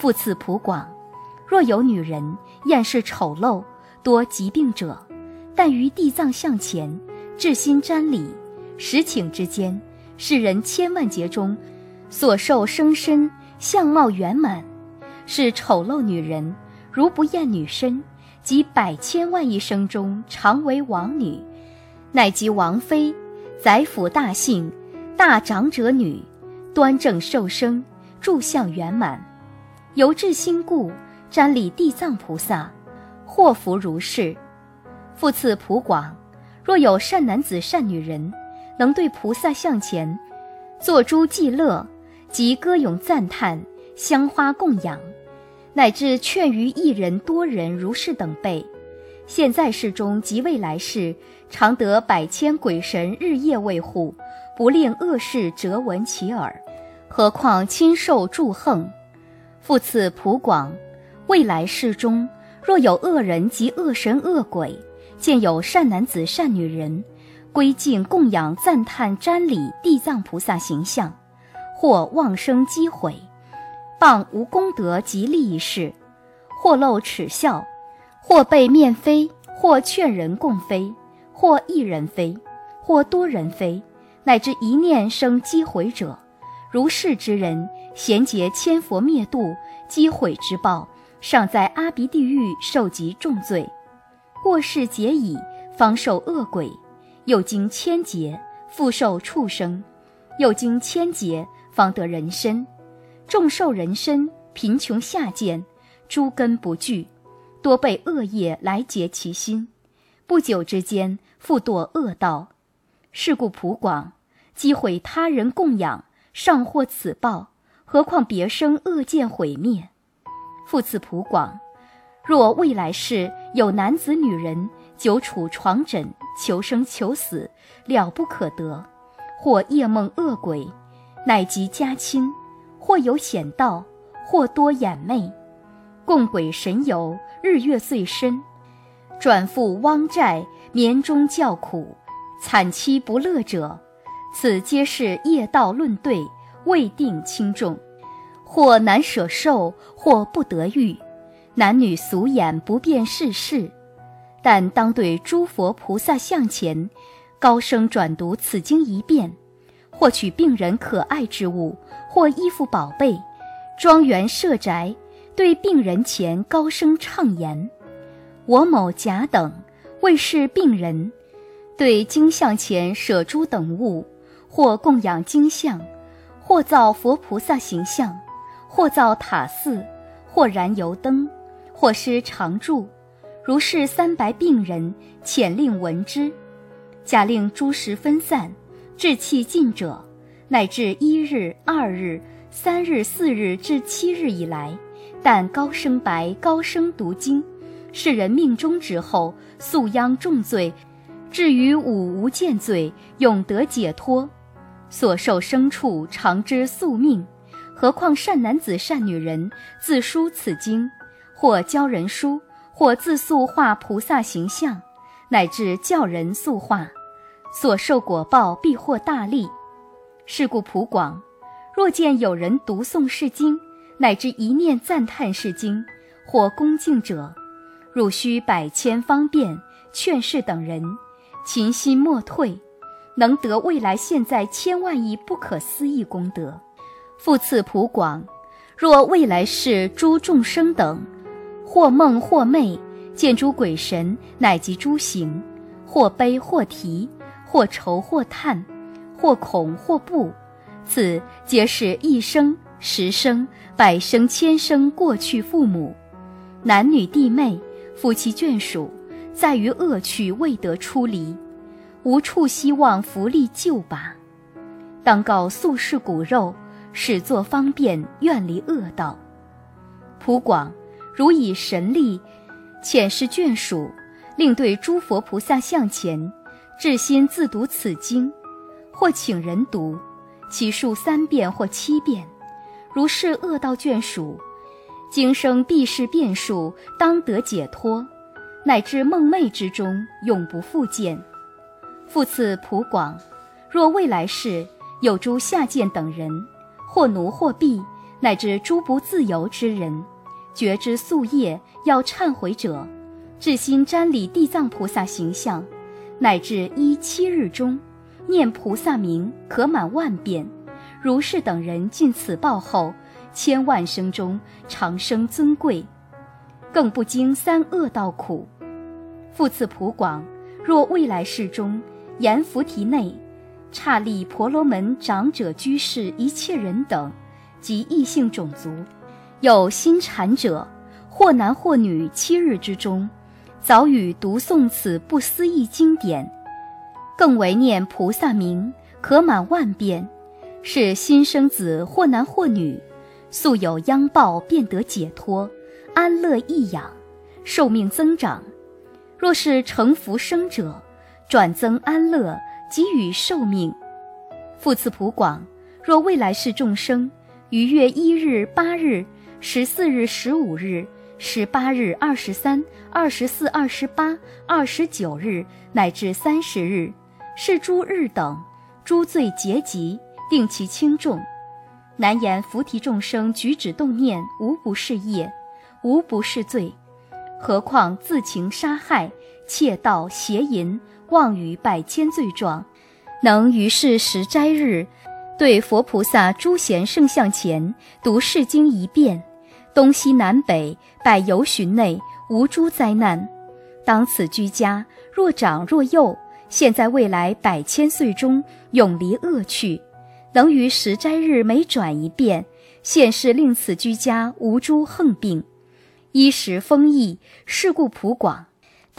复次普广，若有女人厌世丑陋、多疾病者，但于地藏像前，至心瞻礼，实请之间，世人千万劫中所受生身相貌圆满，是丑陋女人，如不厌女身，即百千万亿生中常为王女，乃及王妃、宰府大姓、大长者女，端正受生，住相圆满。由至心故，瞻礼地藏菩萨，祸福如是。复次普广，若有善男子、善女人，能对菩萨向前，作诸伎乐，及歌咏赞叹，香花供养，乃至劝于一人、多人如是等辈，现在世中及未来世，常得百千鬼神日夜卫护，不令恶事折闻其耳。何况亲受祝横。复次普广，未来世中，若有恶人及恶神恶鬼，见有善男子善女人，归敬供养赞叹瞻礼地藏菩萨形象，或妄生讥毁，谤无功德及利益事，或露耻笑，或被面飞，或劝人共飞，或一人飞，或多人飞，乃至一念生击毁者。如是之人，贤劫千佛灭度，积毁之报，尚在阿鼻地狱受极重罪；过世劫已，方受恶鬼；又经千劫，复受畜生；又经千劫，方得人身。众受人身，贫穷下贱，诸根不具，多被恶业来结其心。不久之间，复堕恶道。是故普广，积毁他人供养。尚获此报，何况别生恶见毁灭？复次普广，若未来世有男子女人久处床枕，求生求死，了不可得；或夜梦恶鬼，乃及家亲；或有险道，或多眼魅，共鬼神游，日月岁深，转复汪寨，眠中叫苦，惨凄不乐者。此皆是业道论对，未定轻重，或难舍受，或不得欲，男女俗眼不辨世事，但当对诸佛菩萨像前，高声转读此经一遍，或取病人可爱之物，或衣服宝贝，庄园舍宅，对病人前高声唱言：“我某甲等为是病人，对经像前舍诸等物。”或供养金像，或造佛菩萨形象，或造塔寺，或燃油灯，或施常住。如是三白病人，遣令闻之，假令诸食分散，志气尽者，乃至一日、二日、三日、四日至七日以来，但高声白、高声读经，是人命中之后，素殃重罪，至于五无间罪，永得解脱。所受生处常知宿命，何况善男子、善女人自书此经，或教人书。或自塑画菩萨形象，乃至教人塑画，所受果报必获大利。是故普广，若见有人读诵是经，乃至一念赞叹是经，或恭敬者，汝须百千方便劝示等人，勤心莫退，能得未来现在千万亿不可思议功德。复次普广，若未来世诸众生等。或梦或寐，见诸鬼神，乃及诸行；或悲或啼，或愁或叹，或恐或怖，此皆是一生、十生、百生、千生过去父母、男女弟妹、夫妻眷属，在于恶趣未得出离，无处希望福利救拔，当告宿世骨肉，始作方便，愿离恶道。普广。如以神力遣示眷属，令对诸佛菩萨像前，至心自读此经，或请人读，其数三遍或七遍。如是恶道眷属，今生必是变数，当得解脱，乃至梦寐之中永不复见。复次普广，若未来世有诸下贱等人，或奴或婢，乃至诸不自由之人。觉知宿业要忏悔者，至心瞻礼地藏菩萨形象，乃至一七日中，念菩萨名可满万遍。如是等人尽此报后，千万生中长生尊贵，更不经三恶道苦。复次普广，若未来世中，阎浮提内，刹利婆罗门长者居士一切人等，及异性种族。有心禅者，或男或女，七日之中，早与读诵此不思议经典，更为念菩萨名，可满万遍。是新生子，或男或女，素有殃报，便得解脱，安乐益养，寿命增长。若是成福生者，转增安乐，给予寿命。复次普广，若未来世众生，于月一日、八日。十四日、十五日、十八日、二十三、二十四、二十八、二十九日，乃至三十日，是诸日等，诸罪结集，定其轻重。难言菩提众生举止动念，无不是业，无不是罪。何况自情杀害、窃盗、邪淫、妄语百千罪状，能于是十斋日，对佛菩萨诸贤圣像前读世经一遍。东西南北百由旬内无诸灾难，当此居家若长若幼，现在未来百千岁中永离恶趣，能于十斋日每转一遍，现世令此居家无诸横病，衣食丰溢，事故普广。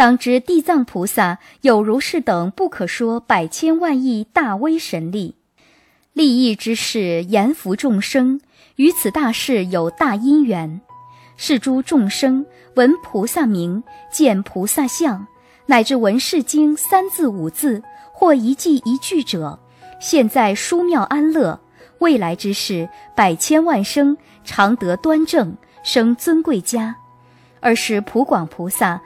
当知地藏菩萨有如是等不可说百千万亿大威神力，利益之事，严福众生。于此大事有大因缘，是诸众生闻菩萨名，见菩萨相，乃至闻是经三字五字或一记一句者，现在殊妙安乐，未来之事百千万生常得端正，生尊贵家。而是普广菩萨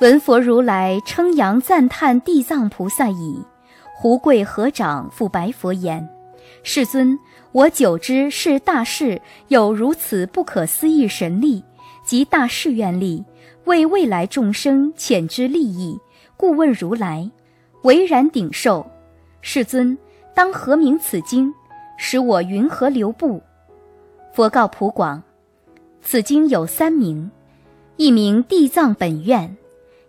闻佛如来称扬赞叹地藏菩萨已，胡跪合掌复白佛言：“世尊。”我久知是大士有如此不可思议神力及大誓愿力，为未来众生遣之利益，故问如来，唯然顶受。世尊，当何名此经？使我云何留步？佛告普广：此经有三名，一名地藏本愿，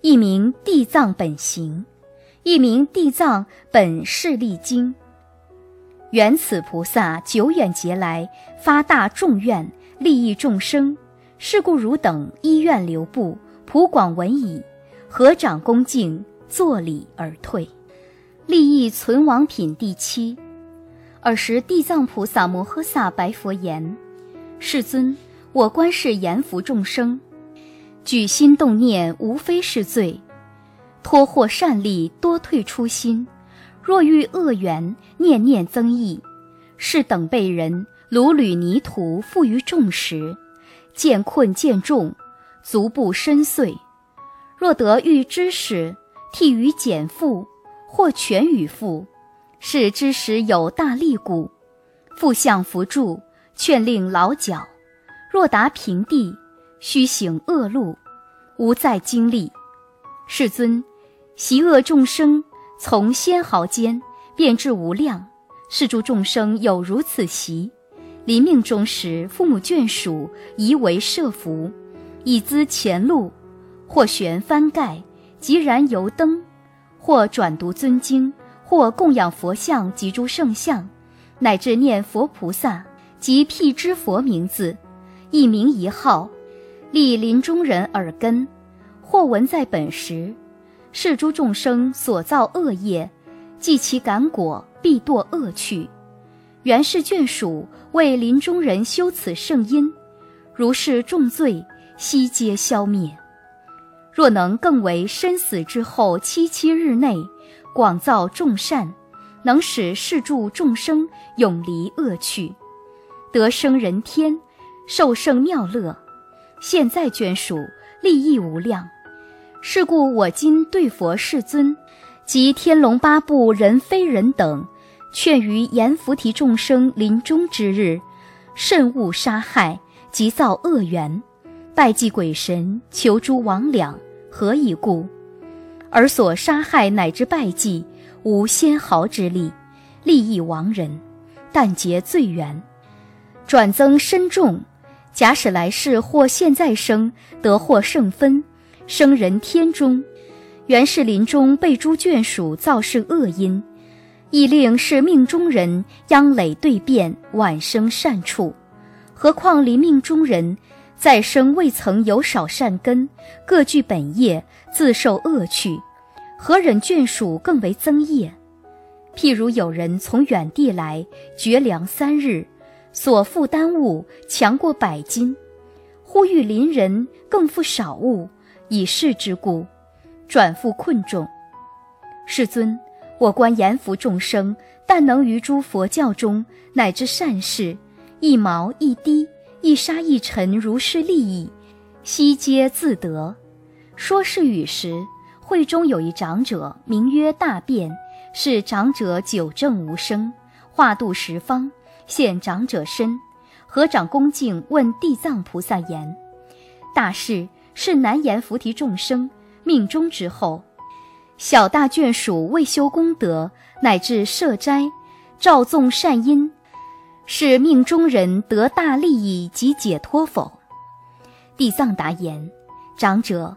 一名地藏本行，一名地藏本势力经。缘此菩萨久远劫来发大众愿，利益众生。是故汝等依愿留步，普广闻已，合掌恭敬，作礼而退。利益存亡品第七。尔时地藏菩萨摩诃萨白佛言：“世尊，我观世阎浮众生，举心动念，无非是罪。托获善利，多退初心。若遇恶缘，念念增益。是等辈人，如履泥土，负于众时。”见困见重，足不深邃。若得遇知识，替于减负，或全与负，是知识有大力故。复向扶助，劝令老脚。若达平地，须行恶路，无再经历。世尊，习恶众生从纤毫间变至无量，是诸众生有如此习。临命终时，父母眷属宜为设福，以资前路；或悬幡盖，即燃油灯；或转读尊经；或供养佛像及诸圣像，乃至念佛菩萨及辟支佛名字，一名一号，立临终人耳根；或闻在本时，是诸众生所造恶业，即其感果，必堕恶趣。原是眷属为临终人修此圣因，如是重罪悉皆消灭。若能更为身死之后七七日内广造众善，能使世诸众生永离恶趣，得生人天，受圣妙乐。现在眷属利益无量，是故我今对佛世尊及天龙八部人非人等。劝于阎浮提众生临终之日，慎勿杀害，及造恶缘，拜祭鬼神，求诸魍魉，何以故？而所杀害乃至拜祭，无纤毫之力，利益亡人，但结罪缘，转增身重。假使来世或现在生得获圣分，生人天中，原是临终被诸眷属造是恶因。亦令是命中人央累对变，晚生善处。何况临命中人再生未曾有少善根，各具本业，自受恶趣，何忍眷属更为增业？譬如有人从远地来，绝粮三日，所负担物强过百斤，忽遇邻人更负少物，以是之故，转复困重。世尊。我观阎浮众生，但能于诸佛教中乃至善事，一毛一滴，一沙一尘，如是利益，悉皆自得。说是语时，会中有一长者，名曰大辩，是长者久正无生，化度十方，现长者身，合掌恭敬问地藏菩萨言：“大士，是难言菩提众生命中之后。”小大眷属未修功德，乃至设斋、照纵善因，是命中人得大利益及解脱否？地藏答言：长者，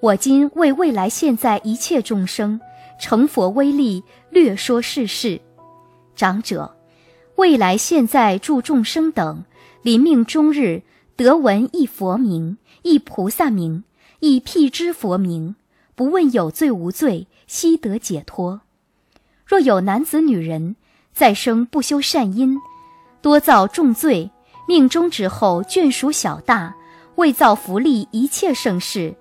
我今为未来现在一切众生成佛威力，略说世事。长者，未来现在诸众生等临命终日，得闻一佛名、一菩萨名、一辟支佛名。不问有罪无罪，悉得解脱。若有男子女人再生不修善因，多造重罪，命中之后眷属小大，未造福利一切盛事，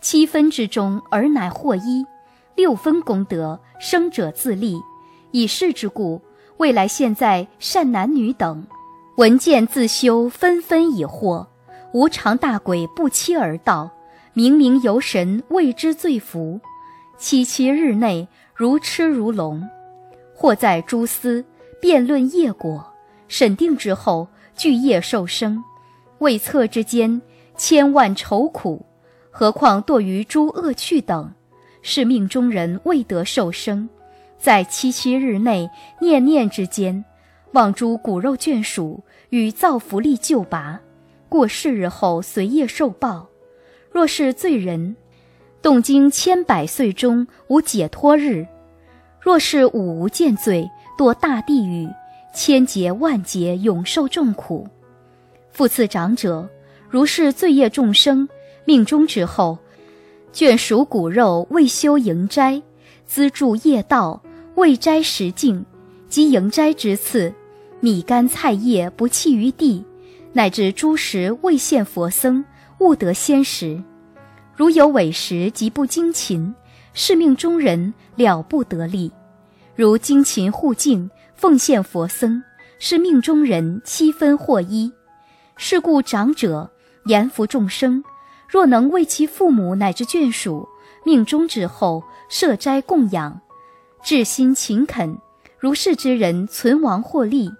七分之中而乃获一，六分功德生者自立。以是之故，未来现在善男女等，闻见自修，纷纷已获。无常大鬼不期而到。冥冥游神为之罪福，七七日内如痴如聋，或在诸司辩论业果，审定之后具业受生，未测之间千万愁苦，何况堕于诸恶趣等，是命中人未得受生，在七七日内念念之间，望诸骨肉眷属与造福力救拔，过世日后随业受报。若是罪人，动经千百岁中无解脱日；若是五无见罪，堕大地狱，千劫万劫永受众苦。复次长者，如是罪业众生，命终之后，眷属骨肉未修营斋，资助业道未斋食净，即迎斋之次，米干菜叶不弃于地，乃至诸食未献佛僧，勿得先食。如有委实及不精勤，是命中人了不得利；如精勤护净，奉献佛僧，是命中人七分获一。是故长者严福众生，若能为其父母乃至眷属命终之后设斋供养，至心勤恳，如是之人存亡获利。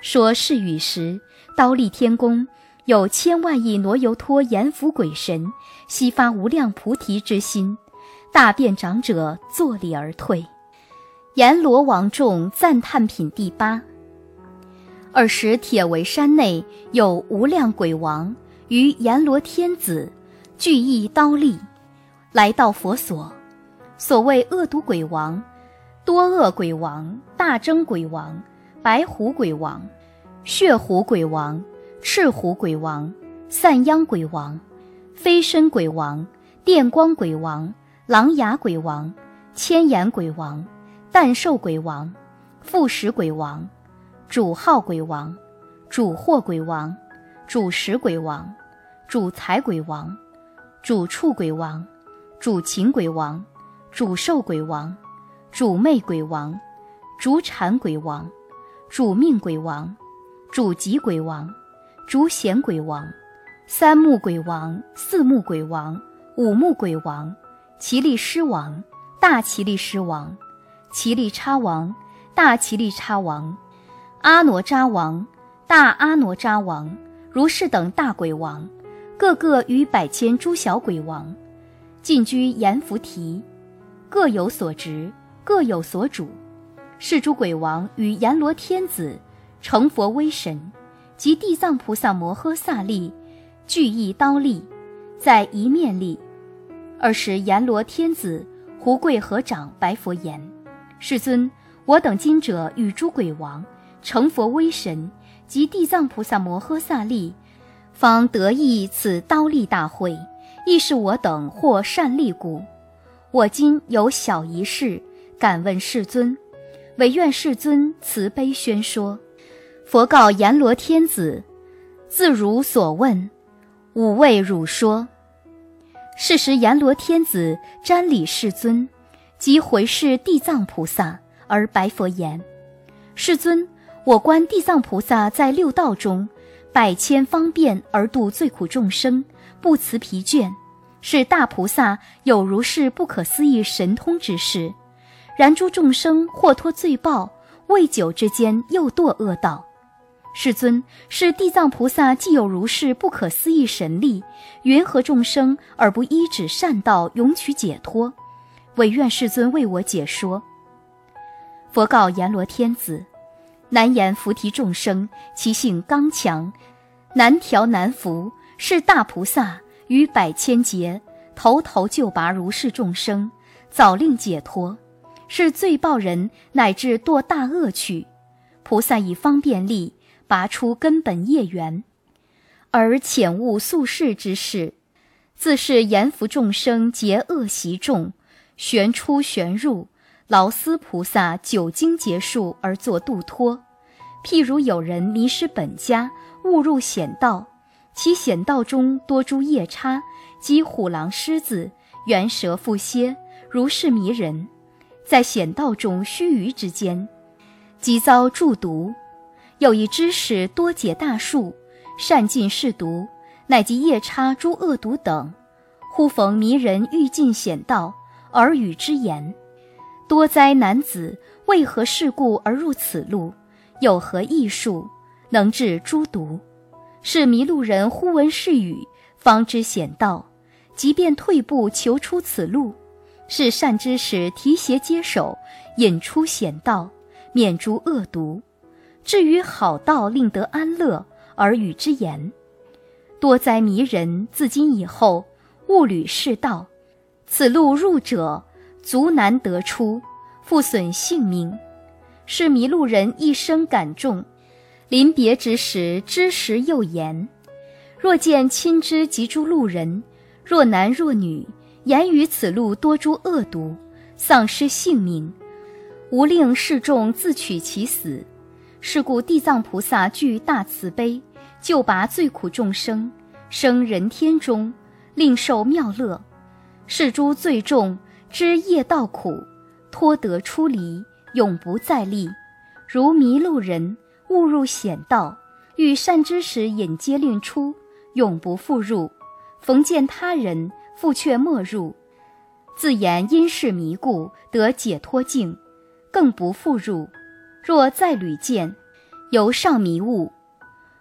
说是语时，刀立天宫。有千万亿挪油托阎浮鬼神，悉发无量菩提之心，大便长者坐立而退。阎罗王众赞叹品第八。尔时铁围山内有无量鬼王与阎罗天子，俱一刀立，来到佛所。所谓恶毒鬼王、多恶鬼王、大争鬼王、白虎鬼王、血虎鬼王。赤虎鬼王、散殃鬼王、飞身鬼王、电光鬼王、狼牙鬼王、千眼鬼王、诞寿鬼王、复食鬼王、主号鬼王、主祸鬼王、主食鬼王、主财鬼王、主畜鬼王、主禽鬼王、主兽鬼王、主魅鬼王、主产鬼王、主命鬼王、主吉鬼王。主显鬼王、三目鬼王、四目鬼王、五目鬼王、奇力狮王、大奇力狮王、奇力叉王、大奇力叉王、阿哪扎王、大阿哪扎王，如是等大鬼王，个个与百千诸小鬼王，尽居阎浮提，各有所职，各有所主。是诸鬼王与阎罗天子，成佛威神。及地藏菩萨摩诃萨力，俱一刀立，在一面立。尔时阎罗天子胡贵合掌白佛言：“世尊，我等今者与诸鬼王成佛威神及地藏菩萨摩诃萨力，方得意此刀立大会，亦是我等获善利故。我今有小一事，敢问世尊，唯愿世尊慈悲宣说。”佛告阎罗天子：“自汝所问，吾为汝说。”是时阎罗天子瞻礼世尊，即回视地藏菩萨，而白佛言：“世尊，我观地藏菩萨在六道中，百千方便而度最苦众生，不辞疲倦，是大菩萨有如是不可思议神通之事。然诸众生或脱罪报，未久之间又堕恶道。”世尊，是地藏菩萨既有如是不可思议神力，云何众生而不依止善道，永取解脱？唯愿世尊为我解说。佛告阎罗天子：难言菩提众生，其性刚强，难调难服。是大菩萨于百千劫，头头就拔如是众生，早令解脱。是罪报人，乃至堕大恶趣。菩萨以方便力。拔出根本业缘，而浅悟宿世之事，自是阎浮众生结恶习众，旋出旋入，劳思菩萨久经劫数而作度脱。譬如有人迷失本家，误入险道，其险道中多诸夜叉及虎狼狮子、猿蛇蝮蝎，如是迷人，在险道中须臾之间，即遭中毒。有一知识多解大术，善尽舐毒，乃及夜叉诸恶毒等，忽逢迷人欲尽险道，而与之言：“多灾男子为何事故而入此路？有何异术能治诸毒？”是迷路人忽闻是语，方知险道，即便退步求出此路。是善知识提携接手，引出险道，免诸恶毒。至于好道令得安乐，而与之言：多灾迷人，自今以后勿履是道。此路入者，足难得出，复损性命。是迷路人一生感重。临别之时，知时又言：若见亲之及诸路人，若男若女，言于此路多诸恶毒，丧失性命，无令示众自取其死。是故地藏菩萨具大慈悲，救拔罪苦众生，生人天中，令受妙乐。是诸罪重，知业道苦，脱得出离，永不再历。如迷路人误入险道，遇善知识引接令出，永不复入。逢见他人，复却莫入。自言因是迷故，得解脱境，更不复入。若再屡见，犹尚迷雾，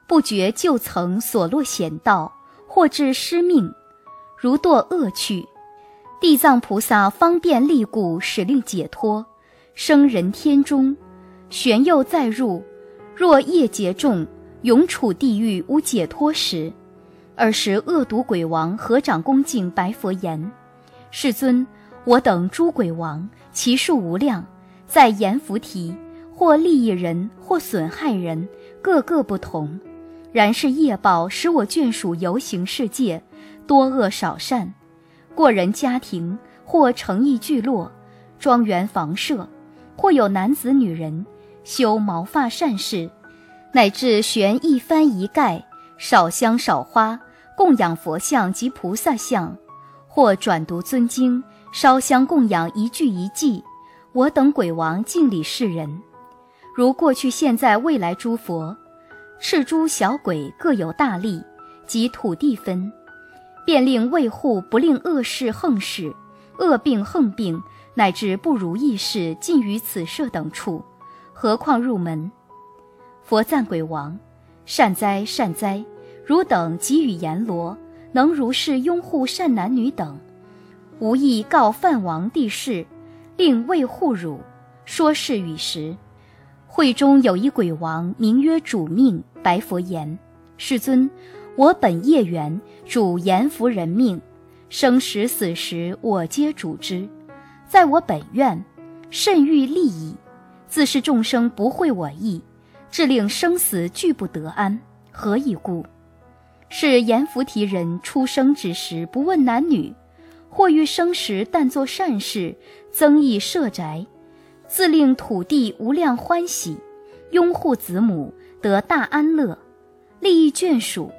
不觉就曾所落险道，或致失命，如堕恶趣。地藏菩萨方便力故，使令解脱，生人天中，玄又再入。若业劫重，永处地狱无解脱时，尔时恶毒鬼王合掌恭敬白佛言：“世尊，我等诸鬼王，其数无量，在阎浮提。”或利益人，或损害人，个个不同。然是业报使我眷属游行世界，多恶少善，过人家庭，或诚意聚落，庄园房舍，或有男子女人修毛发善事，乃至悬一幡一盖，少香少花，供养佛像及菩萨像，或转读尊经，烧香供养一句一记，我等鬼王敬礼世人。如过去、现在、未来诸佛，赤诸小鬼各有大力，及土地分，便令卫护，不令恶事横事、恶病横病，乃至不如意事尽于此舍等处，何况入门？佛赞鬼王：善哉善哉！汝等给予阎罗，能如是拥护善男女等，无意告梵王帝释，令为护汝，说是与时。会中有一鬼王，名曰主命，白佛言：“世尊，我本业缘，主阎浮人命，生时死时，我皆主之。在我本愿，甚欲利益，自是众生不会我意，致令生死俱不得安。何以故？是阎浮提人出生之时不问男女，或欲生时但做善事，增益舍宅。”自令土地无量欢喜，拥护子母得大安乐，利益眷属；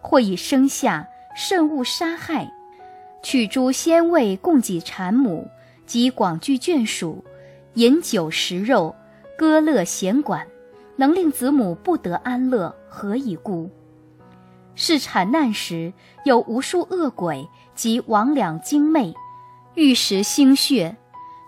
或以生下甚勿杀害，取诸鲜味供给产母及广聚眷属，饮酒食肉，歌乐弦管，能令子母不得安乐。何以故？是产难时有无数恶鬼及魍魉精魅，欲食腥血。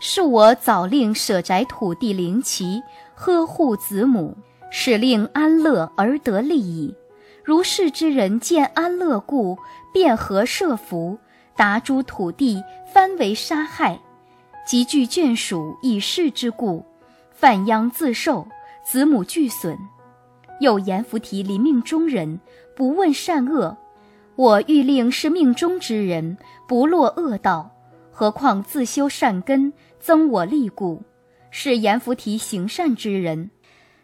是我早令舍宅土地灵旗，呵护子母，使令安乐而得利益。如是之人见安乐故，便合设伏，达诸土地，翻为杀害。及具眷属以是之故，犯殃自受，子母俱损。又阎浮提临命中人，不问善恶。我欲令是命中之人，不落恶道。何况自修善根，增我力故，是阎浮提行善之人。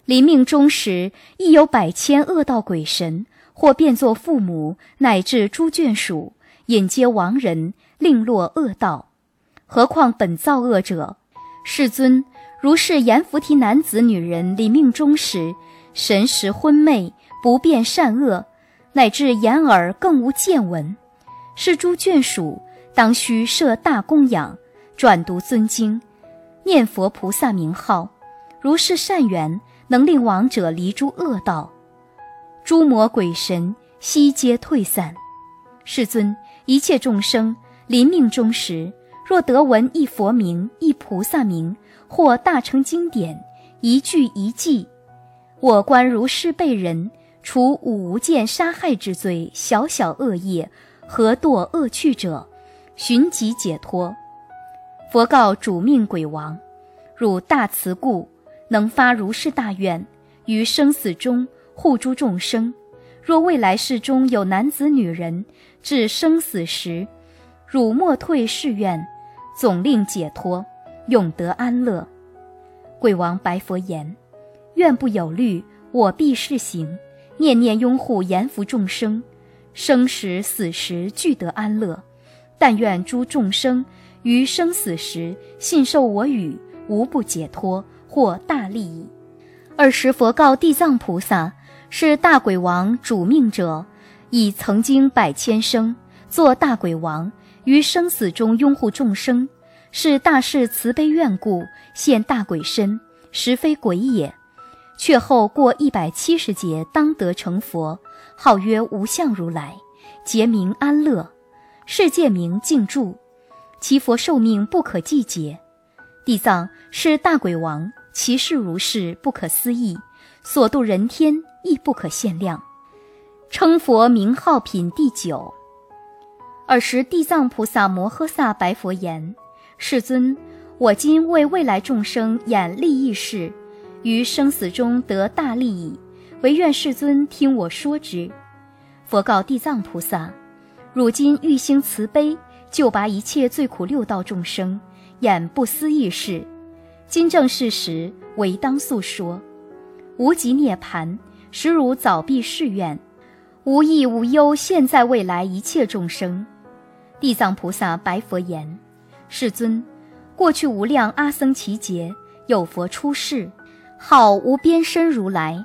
临命终时，亦有百千恶道鬼神，或变作父母，乃至诸眷属，引接亡人，令落恶道。何况本造恶者？世尊，如是阎浮提男子、女人，临命终时，神识昏昧，不辨善恶，乃至眼耳更无见闻，是诸眷属。当须设大供养，转读尊经，念佛菩萨名号，如是善缘，能令亡者离诸恶道，诸魔鬼神悉皆退散。世尊，一切众生临命终时，若得闻一佛名、一菩萨名，或大乘经典一句一记，我观如是被人，除五无间杀害之罪，小小恶业，何堕恶趣者？寻即解脱，佛告主命鬼王：汝大慈故，能发如是大愿，于生死中护诸众生。若未来世中有男子女人，至生死时，汝莫退誓愿，总令解脱，永得安乐。鬼王白佛言：“愿不有虑，我必是行。念念拥护阎浮众生，生时死时俱得安乐。但愿诸众生于生死时信受我语，无不解脱，获大利益。”尔时佛告地藏菩萨：“是大鬼王主命者，已曾经百千生做大鬼王，于生死中拥护众生。”是大士慈悲愿故，现大鬼身，实非鬼也。却后过一百七十劫，当得成佛，号曰无相如来，劫名安乐，世界名静住，其佛寿命不可计劫。地藏是大鬼王，其事如是不可思议，所度人天亦不可限量。称佛名号品第九。尔时地藏菩萨摩诃萨白佛言。世尊，我今为未来众生演利益事，于生死中得大利益，唯愿世尊听我说之。佛告地藏菩萨：汝今欲兴慈悲，救拔一切罪苦六道众生，演不思议事。今正是时，唯当诉说。无极涅盘，使汝早必誓愿，无益无忧，现在未来一切众生。地藏菩萨白佛言。世尊，过去无量阿僧祇劫，有佛出世，号无边身如来。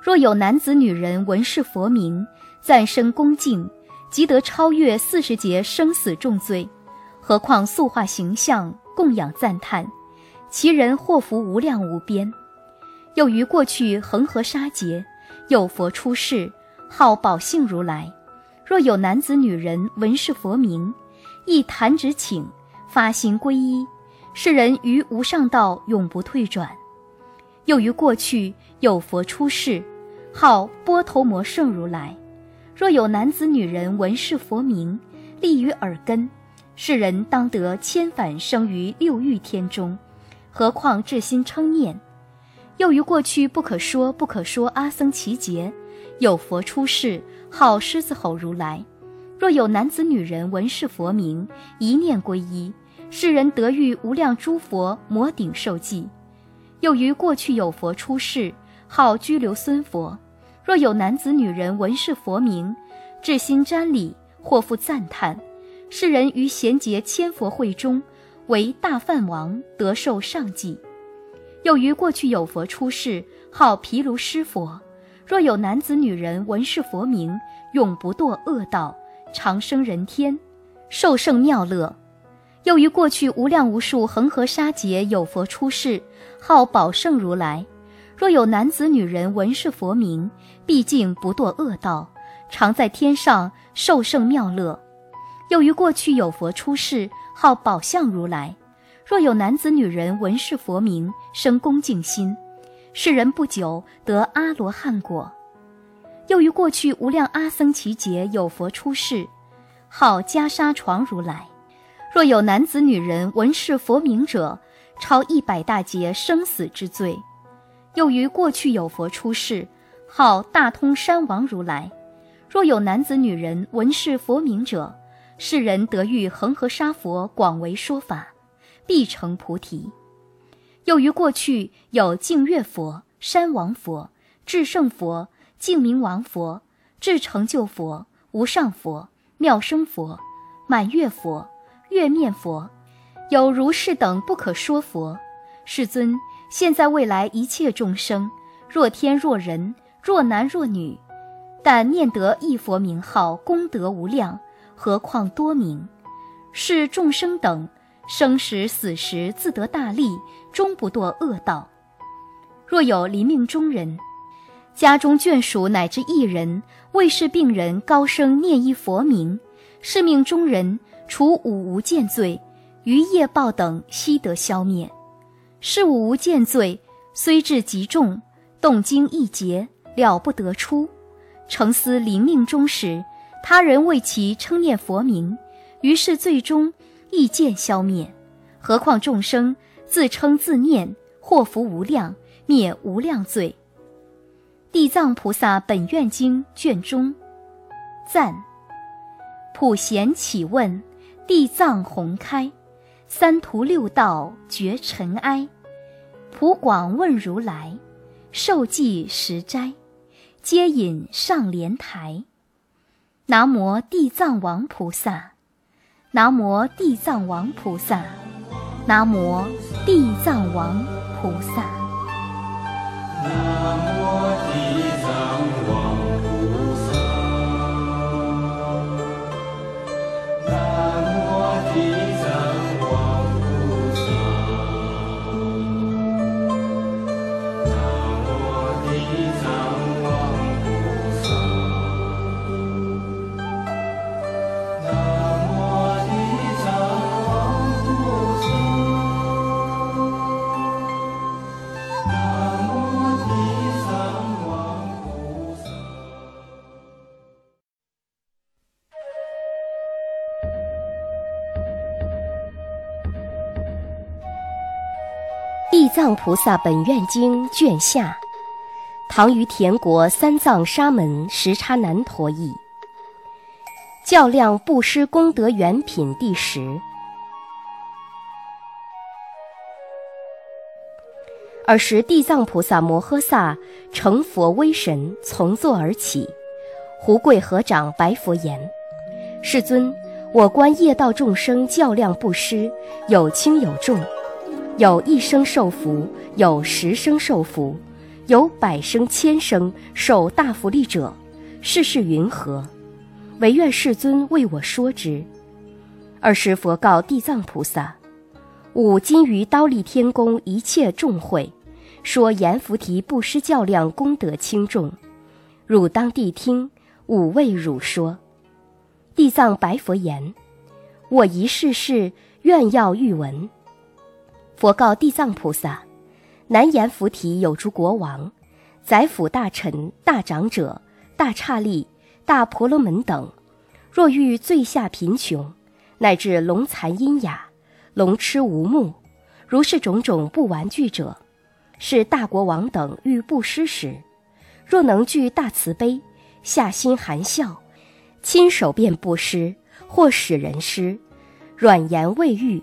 若有男子女人闻是佛名，赞生恭敬，即得超越四十劫生死重罪。何况塑化形象，供养赞叹，其人祸福无量无边。又于过去恒河沙劫，有佛出世，号宝性如来。若有男子女人闻是佛名，一弹指请。发心皈依，世人于无上道永不退转。又于过去有佛出世，号波头摩圣如来。若有男子女人闻是佛名，立于耳根，世人当得千返生于六欲天中。何况至心称念？又于过去不可说不可说阿僧祇劫，有佛出世，号狮子吼如来。若有男子女人闻是佛名，一念皈依。世人得遇无量诸佛摩顶受记，又于过去有佛出世，号居留孙佛。若有男子女人闻是佛名，至心瞻礼，或复赞叹，世人于贤劫千佛会中，为大梵王，得受上记。又于过去有佛出世，号毗卢师佛。若有男子女人闻是佛名，永不堕恶道，长生人天，受胜妙乐。又于过去无量无数恒河沙劫有佛出世，号宝胜如来。若有男子女人闻是佛名，毕竟不堕恶道，常在天上受胜妙乐。又于过去有佛出世，号宝相如来。若有男子女人闻是佛名，生恭敬心，世人不久得阿罗汉果。又于过去无量阿僧祇劫有佛出世，号袈裟床如来。若有男子女人闻是佛名者，超一百大劫生死之罪；又于过去有佛出世，号大通山王如来。若有男子女人闻是佛名者，世人得遇恒河沙佛广为说法，必成菩提。又于过去有净月佛、山王佛、至圣佛、净明王佛、至成就佛、无上佛、妙生佛、满月佛。月面佛，有如是等不可说佛。世尊，现在未来一切众生，若天若人，若男若女，但念得一佛名号，功德无量，何况多名？是众生等生时死时自得大利，终不堕恶道。若有临命中人，家中眷属乃至一人，为是病人高声念一佛名，是命中人。除五无间罪，余业报等悉得消灭。是五无间罪，虽至极重，动经一劫了不得出。诚思临命终时，他人为其称念佛名，于是最终亦见消灭。何况众生自称自念，祸福无量，灭无量罪。地藏菩萨本愿经卷中赞普贤起问。地藏宏开，三途六道绝尘埃。普广问如来，受记十斋，皆引上莲台。南无地藏王菩萨，南无地藏王菩萨，南无地藏王菩萨。南无地藏藏菩萨本愿经》卷下，唐于田国三藏沙门时叉难陀译。较量布施功德原品第十。尔时，地藏菩萨摩诃萨成佛威神，从座而起，胡跪合掌，白佛言：“世尊，我观业道众生较量布施，有轻有重。”有一生受福，有十生受福，有百生千生受大福利者，世事云何？唯愿世尊为我说之。尔时佛告地藏菩萨：“吾今于刀立天宫一切众会，说阎浮提布施较量功德轻重，汝当谛听，吾为汝说。”地藏白佛言：“我一世世愿要欲闻。”佛告地藏菩萨：“南阎浮提有诸国王、宰辅大臣、大长者、大刹利、大婆罗门等，若遇最下贫穷，乃至聋残阴哑、聋痴无目，如是种种不完具者，是大国王等欲布施时，若能具大慈悲，下心含笑，亲手便布施，或使人施，软言未喻。”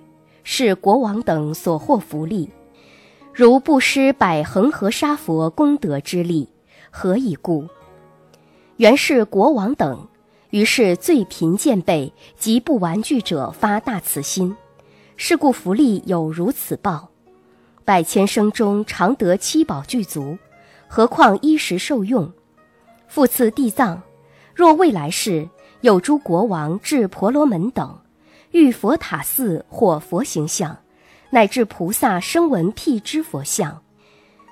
是国王等所获福利，如布施百恒河沙佛功德之力，何以故？原是国王等，于是最贫贱辈及不玩具者发大慈心，是故福利有如此报。百千生中常得七宝具足，何况衣食受用？复次地藏，若未来世有诸国王至婆罗门等。遇佛塔寺或佛形象，乃至菩萨声闻辟支佛像，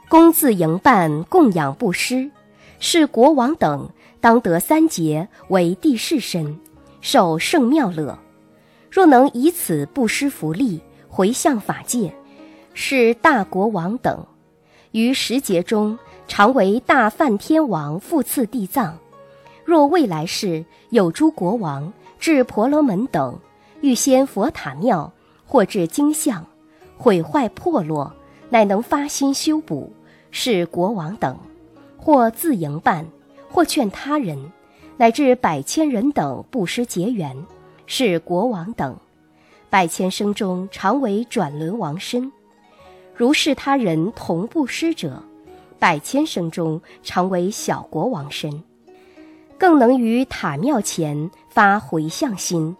供自营办供养布施，是国王等当得三劫为地势身，受圣妙乐。若能以此布施福利，回向法界，是大国王等，于十劫中常为大梵天王复赐地藏。若未来世有诸国王至婆罗门等。欲先佛塔庙，或至经像，毁坏破落，乃能发心修补，是国王等；或自营办，或劝他人，乃至百千人等布施结缘，是国王等。百千生中常为转轮王身，如是他人同布施者，百千生中常为小国王身，更能于塔庙前发回向心。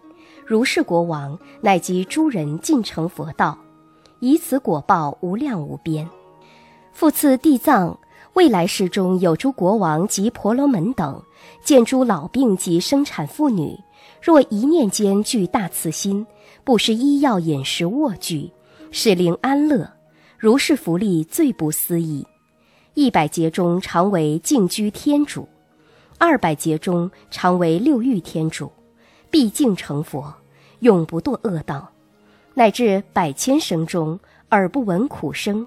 如是国王乃及诸人尽成佛道，以此果报无量无边。复次地藏，未来世中有诸国王及婆罗门等，见诸老病及生产妇女，若一念间具大慈心，不施医药饮食卧具，使令安乐，如是福利最不思议。一百劫中常为静居天主，二百劫中常为六欲天主。毕竟成佛，永不堕恶道，乃至百千生中耳不闻苦声。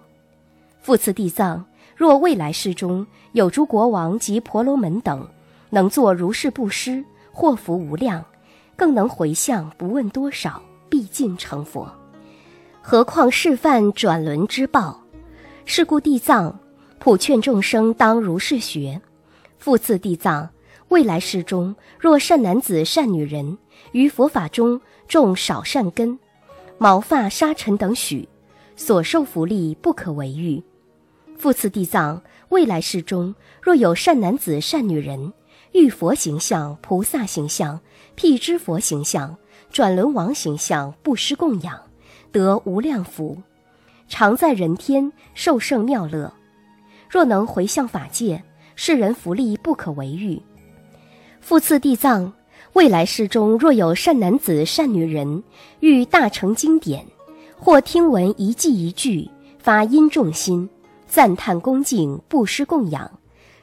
复次地藏，若未来世中有诸国王及婆罗门等，能作如是布施，祸福无量，更能回向不问多少，毕竟成佛。何况示范转轮之报？是故地藏普劝众生当如是学。复次地藏。未来世中，若善男子、善女人于佛法中种少善根，毛发、沙尘等许，所受福利不可为喻。复次地藏，未来世中若有善男子、善女人，遇佛形象、菩萨形象、辟支佛形象、转轮王形象，布施供养，得无量福，常在人天受胜妙乐。若能回向法界，世人福利不可为喻。复次地藏，未来世中若有善男子、善女人，遇大成经典，或听闻一记一句，发殷重心，赞叹恭敬，布施供养，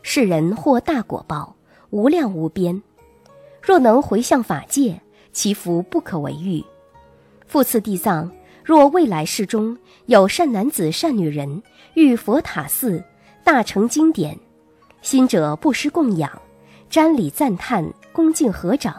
世人获大果报，无量无边。若能回向法界，其福不可为喻。复次地藏，若未来世中有善男子、善女人，遇佛塔寺。大成经典，心者不施供养，瞻礼赞叹，恭敬合掌；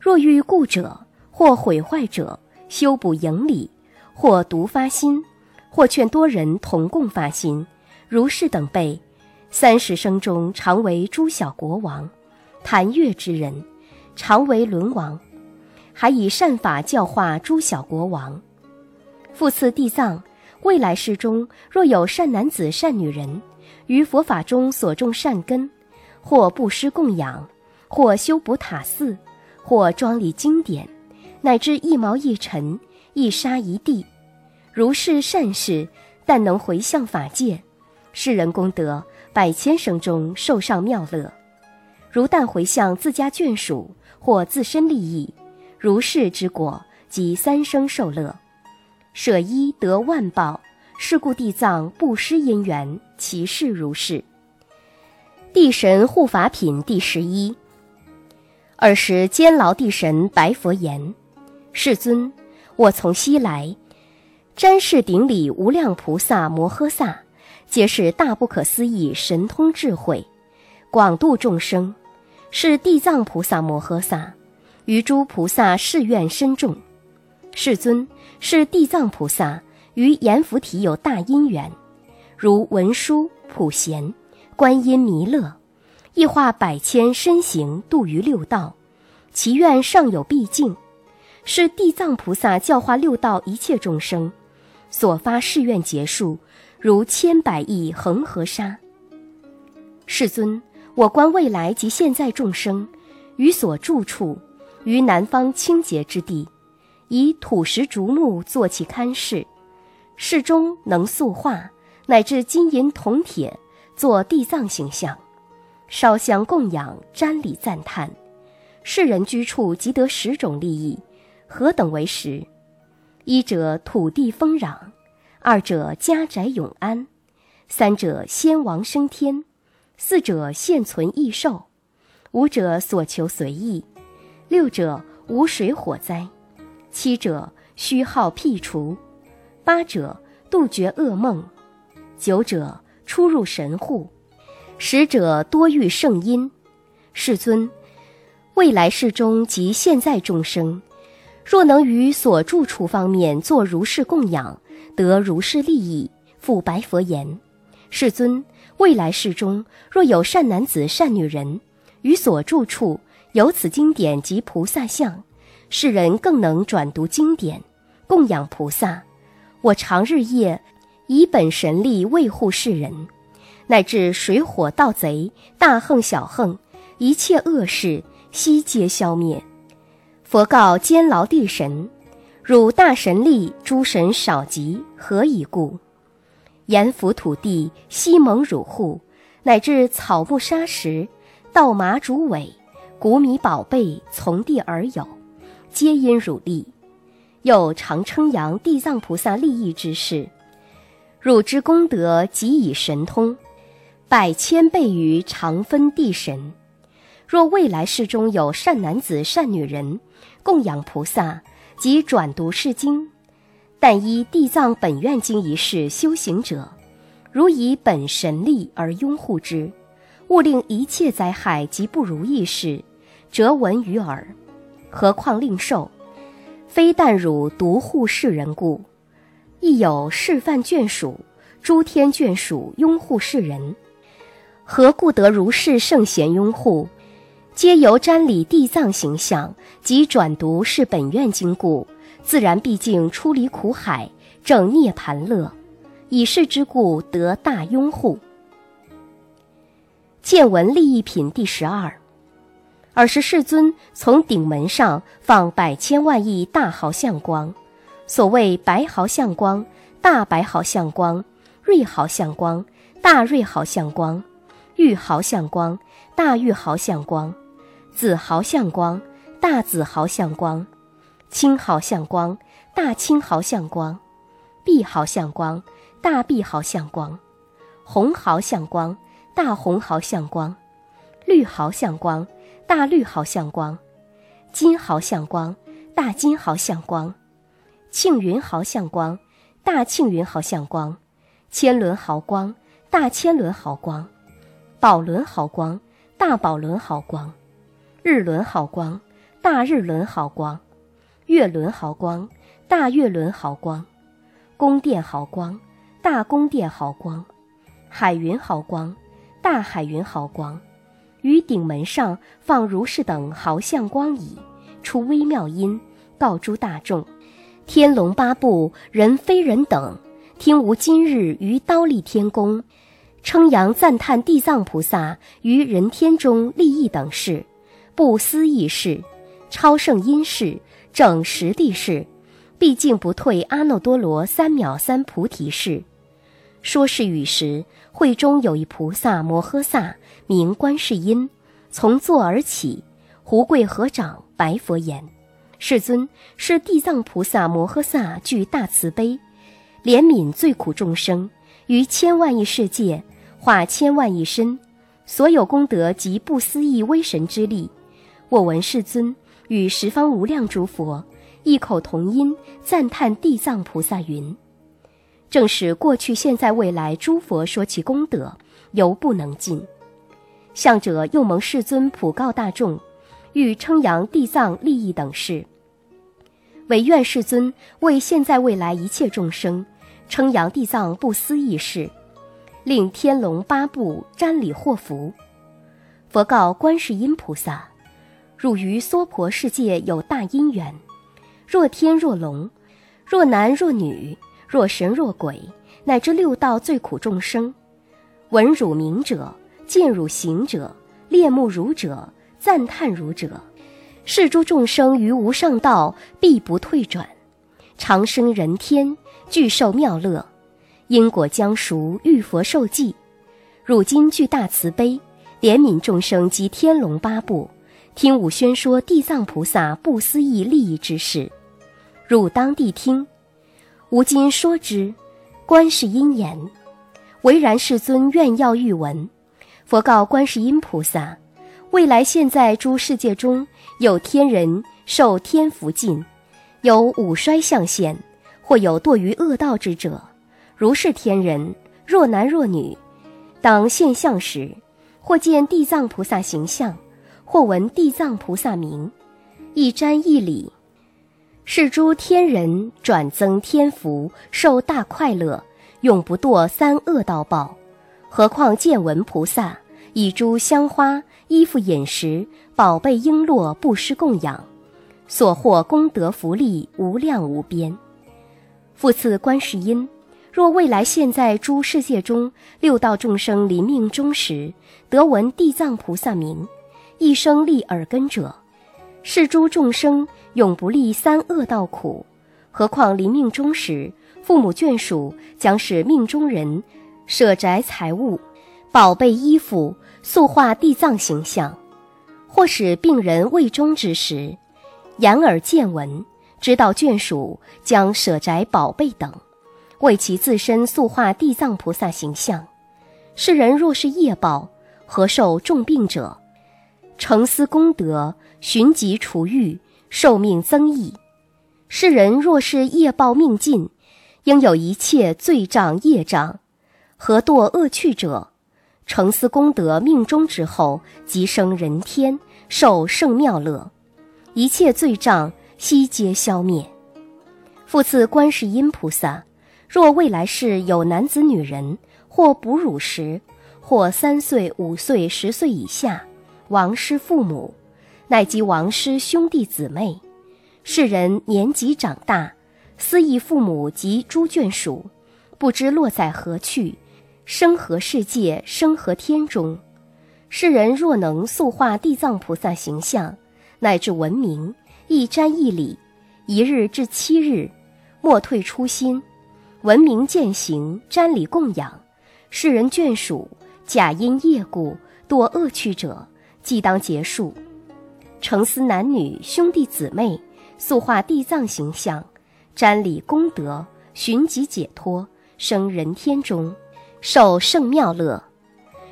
若遇故者或毁坏者，修补营礼，或独发心，或劝多人同共发心，如是等辈，三十生中常为诸小国王，谈悦之人，常为轮王，还以善法教化诸小国王。复次地藏，未来世中若有善男子、善女人。于佛法中所种善根，或布施供养，或修补塔寺，或庄礼经典，乃至一毛一尘、一沙一地，如是善事，但能回向法界，世人功德百千生中受上妙乐。如但回向自家眷属或自身利益，如是之果，即三生受乐，舍一得万报。是故地藏布施因缘，其事如是。地神护法品第十一。尔时监牢地神白佛言：“世尊，我从西来，瞻视顶礼无量菩萨摩诃萨，皆是大不可思议神通智慧，广度众生。是地藏菩萨摩诃萨，于诸菩萨誓愿深重。世尊，是地藏菩萨。”与阎浮提有大因缘，如文殊、普贤、观音、弥勒，亦化百千身形度于六道，其愿尚有毕竟，是地藏菩萨教化六道一切众生，所发誓愿结束，如千百亿恒河沙。世尊，我观未来及现在众生，于所住处，于南方清洁之地，以土石竹木作其龛室。室中能塑化，乃至金银铜铁，作地藏形象，烧香供养，瞻礼赞叹。世人居处即得十种利益，何等为十？一者土地丰壤，二者家宅永安，三者先王升天，四者现存异寿，五者所求随意，六者无水火灾，七者虚耗辟除。八者杜绝噩梦，九者出入神户，使者多遇圣因。世尊，未来世中及现在众生，若能于所住处方面作如是供养，得如是利益。复白佛言：世尊，未来世中若有善男子、善女人，于所住处有此经典及菩萨像，世人更能转读经典，供养菩萨。我常日夜以本神力卫护世人，乃至水火盗贼、大横小横，一切恶事悉皆消灭。佛告监牢地神：汝大神力，诸神少及，何以故？阎浮土地悉蒙汝护，乃至草木沙石、稻麻竹苇、谷米宝贝，从地而有，皆因汝力。又常称扬地藏菩萨利益之事，汝之功德即以神通，百千倍于常分地神。若未来世中有善男子、善女人，供养菩萨及转读是经，但依地藏本愿经一事修行者，如以本神力而拥护之，勿令一切灾害及不如意事，折闻于耳，何况令受？非但汝独护世人故，亦有示范眷属、诸天眷属拥护世人。何故得如是圣贤拥护？皆由瞻礼地藏形象及转读是本愿经故，自然毕竟出离苦海，正涅盘乐，以是之故得大拥护。见闻利益品第十二。尔时世尊从顶门上放百千万亿大毫相光，所谓白毫相光、大白毫相光、瑞毫相光、大瑞毫相光、玉毫相光、大玉毫相光、紫毫相光、大紫毫相光、青毫相光、大青毫相光、碧毫相光、大碧毫相光、红毫相光、大红毫相光、绿毫相光。大绿毫相光，金毫相光，大金毫相光，庆云豪相光，大庆云豪相光，千轮豪光，大千轮豪光，宝轮豪光，大宝轮豪光，日轮豪光，大日轮豪光，月轮豪光，大月轮豪光，宫殿豪光，大宫殿豪光，海云豪光，大海云豪光。于顶门上放如是等豪相光矣，出微妙音，告诸大众：天龙八部人非人等，听吾今日于刀立天宫，称扬赞叹地藏菩萨于人天中利益等事，不思议事，超胜因事，正实地事，毕竟不退阿耨多罗三藐三菩提事。说是语时，会中有一菩萨摩诃萨。名观世音，从座而起，胡跪合掌，白佛言：“世尊，是地藏菩萨摩诃萨具大慈悲，怜悯最苦众生，于千万亿世界化千万亿身，所有功德及不思议威神之力。我闻世尊与十方无量诸佛异口同音赞叹地藏菩萨云：正是过去、现在、未来诸佛说其功德，犹不能尽。”向者又蒙世尊普告大众，欲称扬地藏利益等事，唯愿世尊为现在未来一切众生称扬地藏不思议事，令天龙八部瞻礼获福。佛告观世音菩萨：汝于娑婆世界有大因缘，若天若龙，若男若女，若神若鬼，乃至六道最苦众生，闻汝名者。见汝行者，恋慕汝者，赞叹汝者，是诸众生于无上道必不退转，长生人天，具受妙乐，因果将熟，遇佛受记。汝今具大慈悲，怜悯众生及天龙八部，听吾宣说地藏菩萨不思议利益之事，汝当谛听。吾今说之，观世音言：唯然，世尊愿要欲闻。佛告观世音菩萨：“未来现在诸世界中有天人受天福尽，有五衰相现，或有堕于恶道之者。如是天人，若男若女，当现相时，或见地藏菩萨形象，或闻地藏菩萨名，一瞻一礼，是诸天人转增天福，受大快乐，永不堕三恶道报。”何况见闻菩萨以诸香花、衣服、饮食、宝贝、璎珞不施供养，所获功德福利无量无边。复次，观世音，若未来现在诸世界中六道众生临命终时，得闻地藏菩萨名，一生立耳根者，是诸众生永不历三恶道苦。何况临命终时，父母眷属将使命中人。舍宅财物、宝贝衣服，塑化地藏形象，或使病人未终之时，眼耳见闻，知道眷属将舍宅宝贝等，为其自身塑化地藏菩萨形象。世人若是业报，何受重病者？成思功德，寻疾除愈，寿命增益。世人若是业报命尽，应有一切罪障业障。何堕恶趣者，成思功德命中之后，即生人天，受圣妙乐，一切罪障悉皆消灭。复次，观世音菩萨，若未来世有男子女人，或哺乳时，或三岁、五岁、十岁以下，亡失父母，乃及亡失兄弟姊妹，世人年纪长大，思忆父母及诸眷属，不知落在何去，生何世界，生何天中。世人若能塑化地藏菩萨形象，乃至文明，一瞻一礼，一日至七日，莫退初心，文明践行，瞻礼供养，世人眷属，假因业故堕恶趣者，即当结束。成思男女兄弟姊妹，塑化地藏形象，瞻礼功德，寻疾解脱，生人天中，受圣妙乐。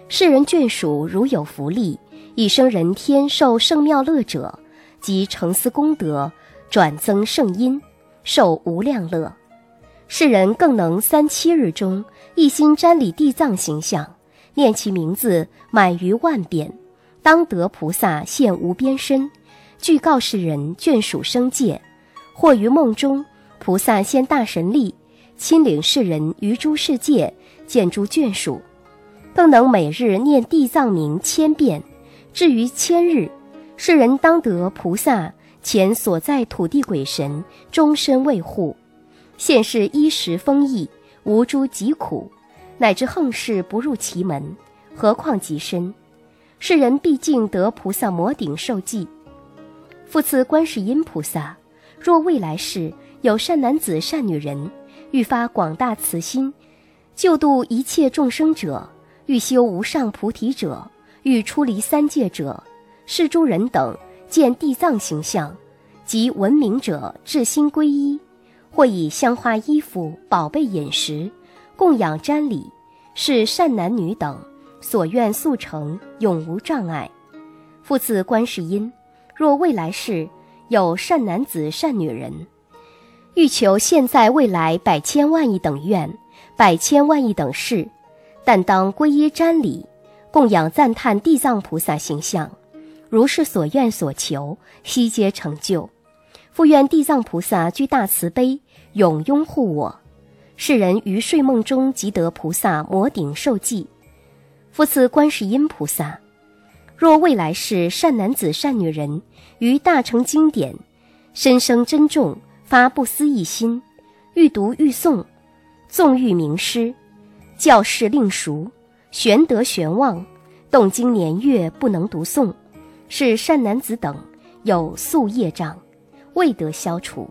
世人眷属如有福利，以生人天受圣妙乐者，即成思功德，转增圣因，受无量乐。世人更能三七日中一心瞻礼地藏形象，念其名字满于万遍，当得菩萨现无边身，具告世人眷属生界；或于梦中，菩萨现大神力，亲领世人于诸世界见诸眷属，更能每日念地藏名千遍。至于千日，世人当得菩萨前所在土地鬼神终身卫护。现世衣食丰溢，无诸疾苦，乃至横事不入其门，何况极深？世人毕竟得菩萨摩顶受记。复次，观世音菩萨，若未来世有善男子、善女人，欲发广大慈心，救度一切众生者，欲修无上菩提者，欲出离三界者，是诸人等见地藏形象，及闻名者，至心皈依。或以香花衣服、宝贝饮食供养瞻礼，是善男女等所愿速成，永无障碍。复次，观世音，若未来世有善男子、善女人，欲求现在未来百千万亿等愿、百千万亿等事，但当皈依瞻礼，供养赞叹地藏菩萨形象，如是所愿所求，悉皆成就。复愿地藏菩萨具大慈悲，永拥护我。世人于睡梦中即得菩萨摩顶受记。复次，观世音菩萨，若未来世善男子、善女人于大乘经典，深生珍重，发不思议心，欲读欲诵，纵欲名师，教示令熟，玄德玄望，动经年月不能读诵，是善男子等有宿业障。未得消除，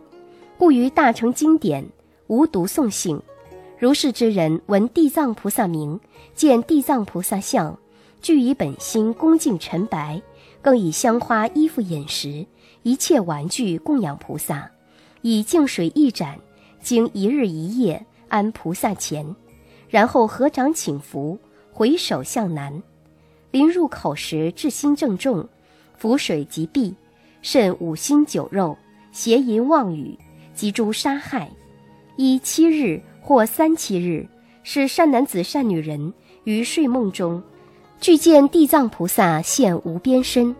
故于大乘经典无读诵性。如是之人，闻地藏菩萨名，见地藏菩萨像，具以本心恭敬陈白，更以香花衣服饮食一切玩具供养菩萨，以净水一盏，经一日一夜安菩萨前，然后合掌请福，回首向南。临入口时，至心正重，浮水即毕，甚五辛酒肉。邪淫妄语及诸杀害，一七日或三七日，是善男子善女人于睡梦中，具见地藏菩萨现无边身，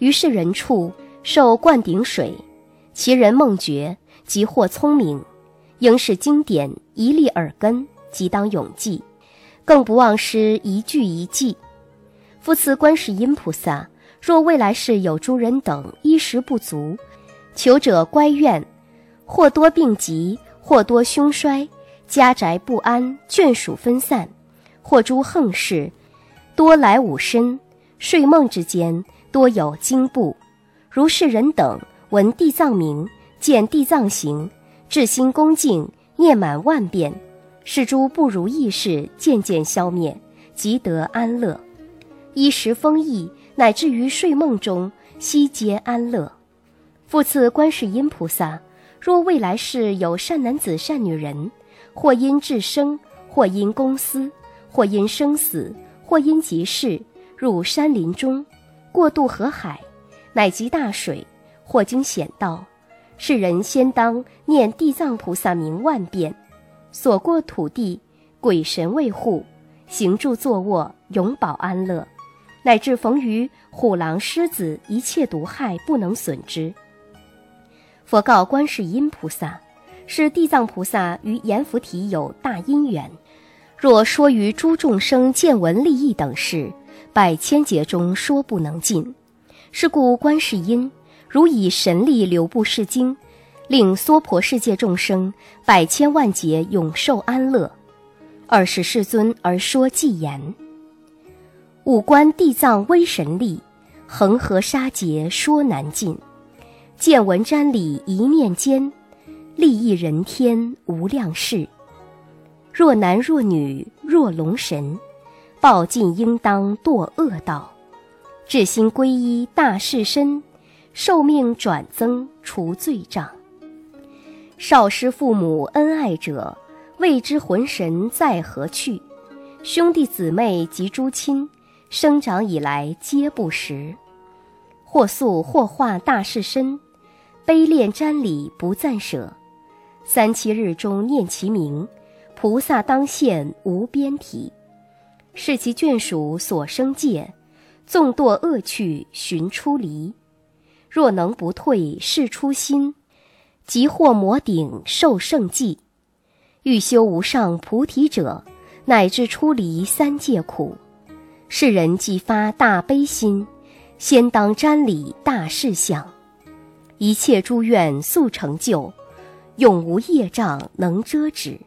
于是人处受灌顶水，其人梦觉，即获聪明，应是经典一粒耳根，即当永记，更不忘失一句一记。复次，观世音菩萨，若未来世有诸人等衣食不足。求者乖怨，或多病疾，或多凶衰，家宅不安，眷属分散，或诸横事，多来五身，睡梦之间多有惊怖。如是人等闻地藏名，见地藏形，至心恭敬，念满万遍，是诸不如意事渐渐消灭，即得安乐，衣食丰溢，乃至于睡梦中悉皆安乐。复次，观世音菩萨，若未来世有善男子、善女人，或因智生，或因公私，或因生死，或因急事，入山林中，过渡河海，乃及大水，或经险道，世人先当念地藏菩萨名万遍，所过土地，鬼神卫护，行住坐卧，永保安乐，乃至逢于虎狼狮子，一切毒害不能损之。佛告观世音菩萨：“是地藏菩萨与阎浮提有大因缘，若说于诸众生见闻利益等事，百千劫中说不能尽。是故观世音如以神力流布世经，令娑婆世界众生百千万劫永受安乐。二是世尊而说偈言：五观地藏威神力，恒河沙劫说难尽。见闻瞻礼一念间，利益人天无量事。若男若女若龙神，报尽应当堕恶道。至心皈依大士身，寿命转增除罪障。少师父母恩爱者，未知魂神在何去？兄弟姊妹及诸亲，生长以来皆不识。或塑或化大士身，悲恋瞻礼不暂舍。三七日中念其名，菩萨当现无边体。是其眷属所生界，纵堕恶趣寻出离。若能不退是初心。即获摩顶受圣记，欲修无上菩提者，乃至出离三界苦。世人既发大悲心，先当瞻礼大事相，一切诸愿速成就，永无业障能遮止。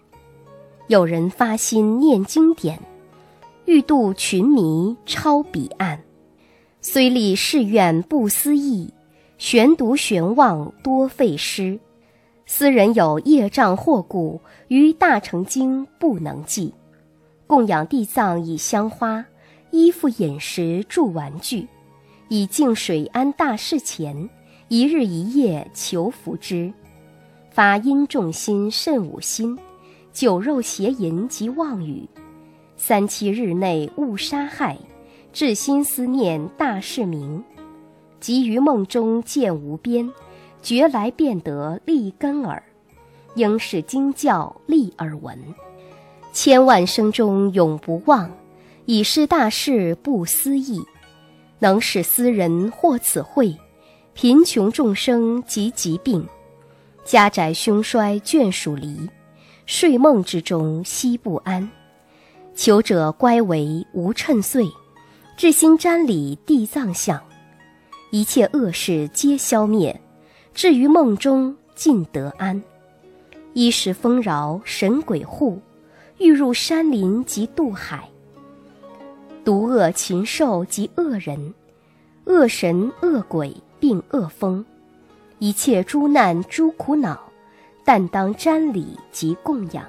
有人发心念经典，欲度群迷超彼岸，虽立誓愿不思议，悬读玄望多费诗。斯人有业障祸故，于大乘经不能记。供养地藏以香花、衣服、饮食、住玩具，以净水安大事前，一日一夜求福之。发因重心甚五心，酒肉邪淫及妄语，三七日内勿杀害，至心思念大事明，即于梦中见无边。觉来便得立根耳，应是惊叫立耳闻，千万生中永不忘，以是大事不思议，能使斯人获此慧，贫穷众生及疾病，家宅凶衰眷属离，睡梦之中悉不安，求者乖为无趁岁，至心瞻礼地藏像，一切恶事皆消灭。至于梦中尽得安，衣食丰饶神鬼护，欲入山林及渡海。毒恶禽兽及恶人，恶神恶鬼并恶风，一切诸难诸苦恼，但当瞻礼及供养。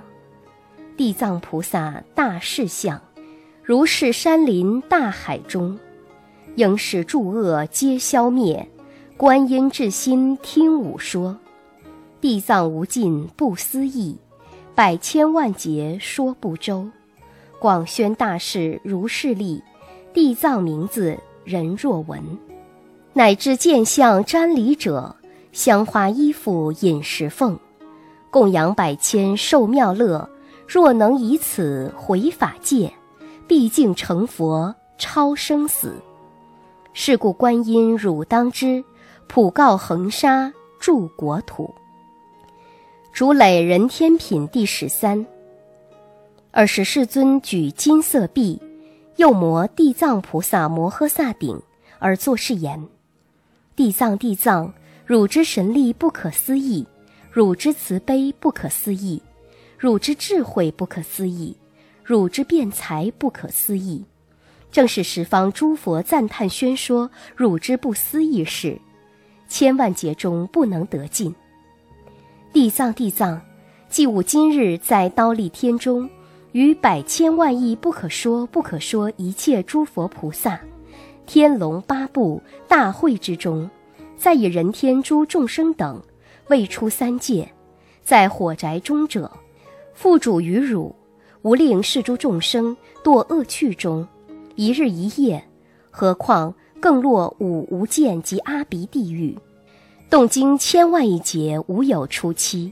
地藏菩萨大士相，如是山林大海中，应是诸恶皆消灭。观音至心听吾说，地藏无尽不思议，百千万劫说不周。广宣大士如是力，地藏名字人若闻，乃至见相瞻礼者，香花衣服饮食奉，供养百千受妙乐。若能以此回法界，毕竟成佛超生死。是故观音汝当知。普告恒沙住国土。竹垒人天品第十三。尔时世尊举金色臂，右摩地藏菩萨摩诃萨顶，而作是言：地藏地藏，汝之神力不可思议，汝之慈悲不可思议，汝之智慧不可思议，汝之辩才不可思议。正是十方诸佛赞叹宣说汝之不思议事。千万劫中不能得尽。地藏地藏，即吾今日在刀立天中，于百千万亿不可说不可说一切诸佛菩萨、天龙八部大会之中，在以人天诸众生等未出三界，在火宅中者，复主于汝，无令是诸众生堕恶趣中，一日一夜，何况？更落五无间及阿鼻地狱，动经千万亿劫无有出期。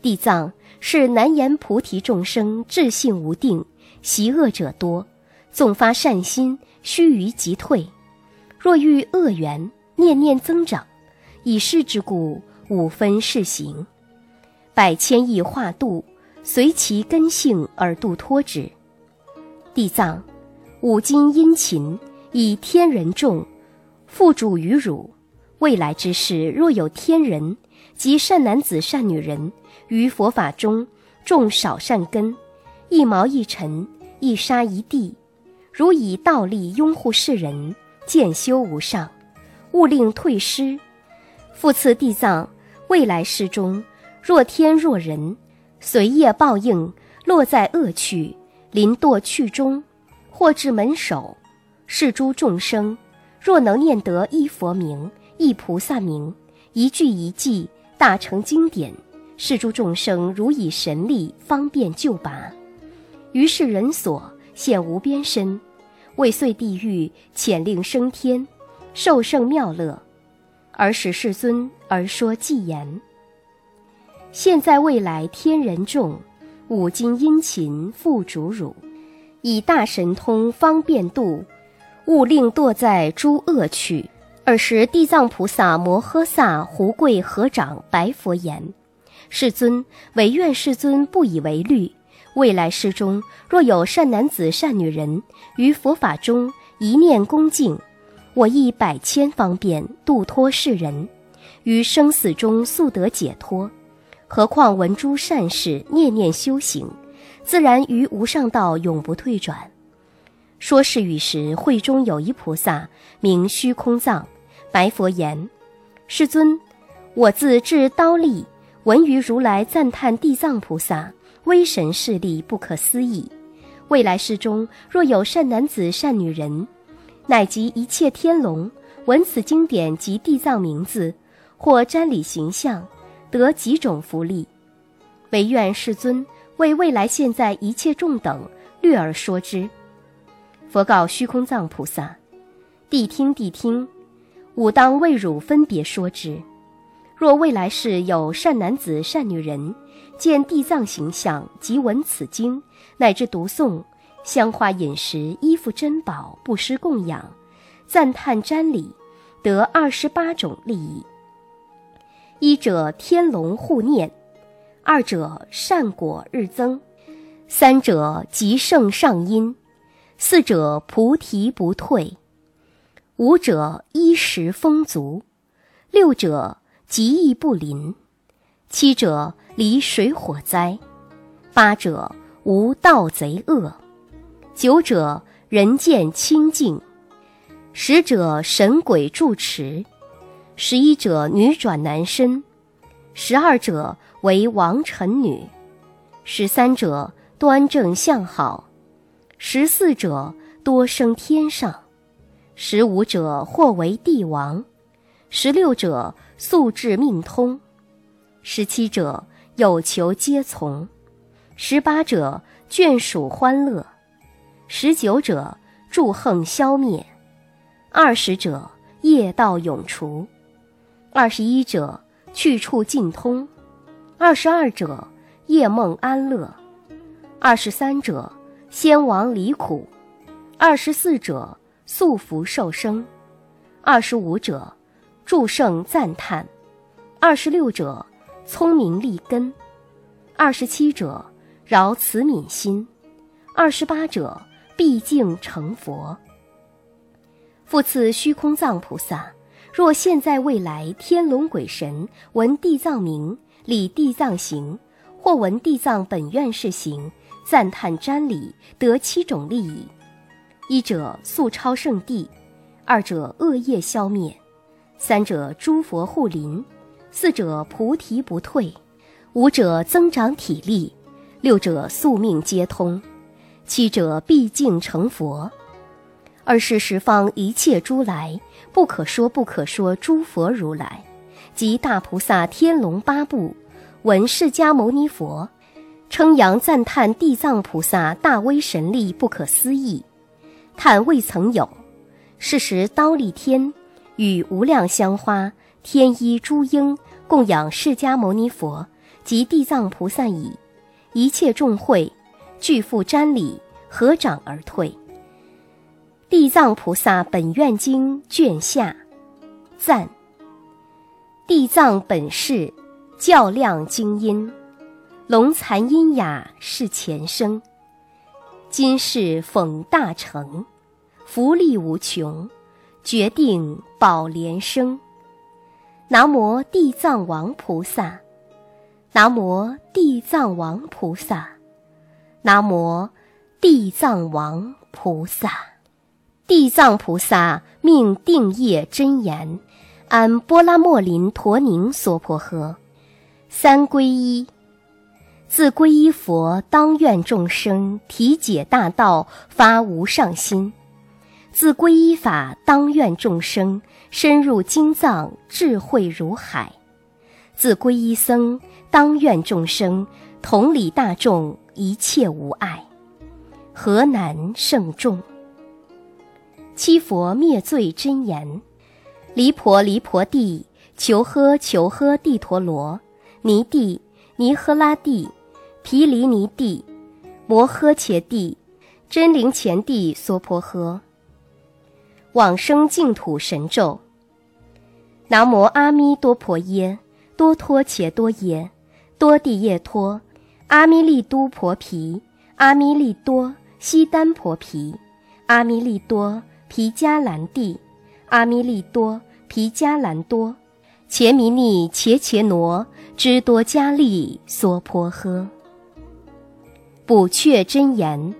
地藏是难言菩提众生智性无定，习恶者多，纵发善心，须臾即退。若遇恶缘，念念增长，以是之故，五分是行，百千亿化度，随其根性而度脱之。地藏，五经殷勤。以天人众，付主于汝。未来之事，若有天人及善男子、善女人于佛法中种少善根，一毛一尘，一沙一地，如以道力拥护世人，渐修无上，勿令退失。复赐地藏，未来世中，若天若人，随业报应，落在恶趣，临堕趣中，或至门首，是诸众生，若能念得一佛名、一菩萨名、一句一记，大成经典，是诸众生如以神力方便救拔，于是人所现无边身，为遂地狱，遣令升天，受胜妙乐。而使世尊而说偈言：现在未来天人众，五金殷勤复主汝，以大神通方便度，勿令堕在诸恶趣。尔时地藏菩萨摩诃萨胡跪合掌白佛言：世尊，唯愿世尊不以为虑。未来世中，若有善男子、善女人于佛法中一念恭敬。我亦百千方便度脱世人，于生死中速得解脱。何况闻诸善事，念念修行，自然于无上道永不退转。说是与时，会中有一菩萨名虚空藏，白佛言：“世尊，我自至刀立，闻于如来赞叹地藏菩萨威神势力不可思议。未来世中，若有善男子、善女人。”乃及一切天龙闻此经典及地藏名字，或瞻礼形象，得几种福利。唯愿世尊为未来现在一切众等略而说之。佛告虚空藏菩萨：“谛听，谛听，吾当为汝分别说之。若未来世有善男子、善女人，见地藏形象即闻此经，乃至读诵。”香花饮食、衣服珍宝、布施供养、赞叹瞻礼，得二十八种利益。一者天龙护念，二者善果日增，三者极盛上因，四者菩提不退，五者衣食丰足，六者极易不临，七者离水火灾，八者无盗贼恶。九者人见清净，十者神鬼住持，十一者女转男身，十二者为王臣女，十三者端正相好，十四者多生天上，十五者或为帝王，十六者素质命通，十七者有求皆从，十八者眷属欢乐。十九者祝横消灭，二十者业道永除，二十一者去处尽通，二十二者夜梦安乐，二十三者先王离苦，二十四者素福受生，二十五者祝圣赞叹，二十六者聪明立根，二十七者饶慈悯心，二十八者。毕竟成佛。复次虚空藏菩萨，若现在未来天龙鬼神闻地藏名，礼地藏行，或闻地藏本愿是行，赞叹瞻礼，得七种利益：一者速超圣地，二者恶业消灭，三者诸佛护临，四者菩提不退，五者增长体力，六者宿命皆通。七者毕竟成佛，二是十方一切诸来不可说不可说诸佛如来，及大菩萨天龙八部，闻释迦牟尼佛，称扬赞叹地藏菩萨大威神力不可思议，叹未曾有。是时刀立天与无量香花天衣诸鹰供养释迦牟尼佛及地藏菩萨已，一切众会。具复瞻礼，合掌而退。地藏菩萨本愿经卷下，赞。地藏本是较量精音，龙残阴雅是前生。今世逢大成，福利无穷，决定宝莲生。南无地藏王菩萨，南无地藏王菩萨，南无地藏王菩萨。地藏菩萨命定业真言，安波拉莫林陀宁娑婆诃。三皈依，自皈依佛，当愿众生体解大道，发无上心；自皈依法，当愿众生深入经藏，智慧如海；自皈依僧，当愿众生同理大众，一切无碍。河南圣众。七佛灭罪真言：离婆离婆地，求诃求诃帝陀罗，尼地尼诃拉帝，毗梨尼帝，摩诃伽帝，真灵前帝娑婆诃。往生净土神咒：南无阿弥多婆耶，多托伽多耶，多地耶托，阿弥利都婆毗，阿弥利多悉丹婆毗，阿弥利多。毗迦兰帝，阿弥利多，毗迦兰多，伽弥尼伽伽挪，支多迦利娑婆诃。补阙真言：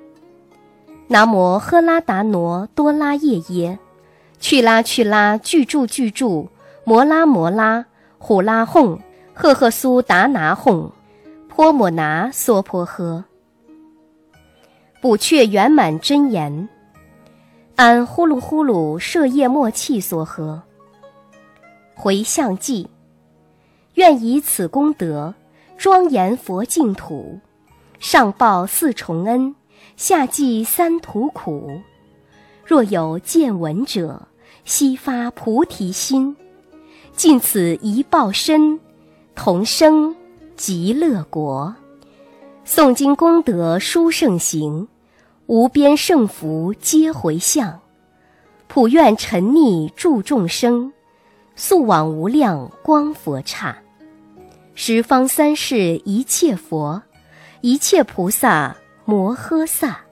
南无喝拉达挪多拉夜耶，去拉去拉具住具住，摩拉摩拉虎拉哄，赫赫苏达拿哄，泼摩拿娑婆诃。补阙圆满真言。安呼噜呼噜舍业末气所合。回向记，愿以此功德庄严佛净土，上报四重恩，下济三途苦。若有见闻者，悉发菩提心，尽此一报身，同生极乐国。诵经功德殊胜行。无边圣福皆回向，普愿沉溺助众生，速往无量光佛刹。十方三世一切佛，一切菩萨摩诃萨，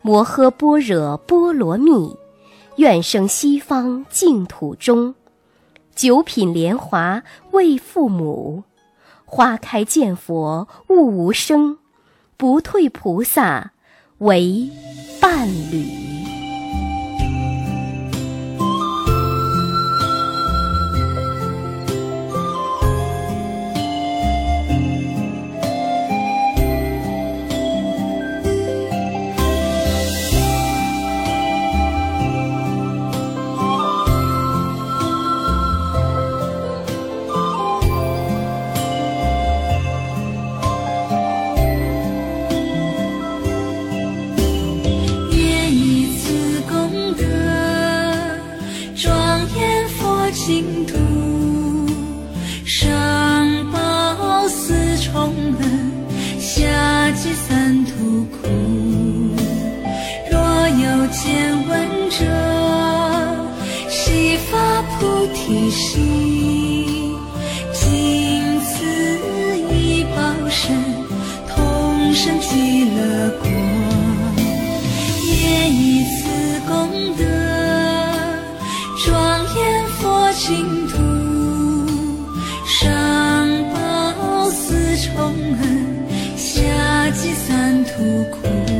摩诃般若波罗蜜，愿生西方净土中。九品莲华为父母，花开见佛悟无生，不退菩萨。为伴侣。重恩下集三途苦。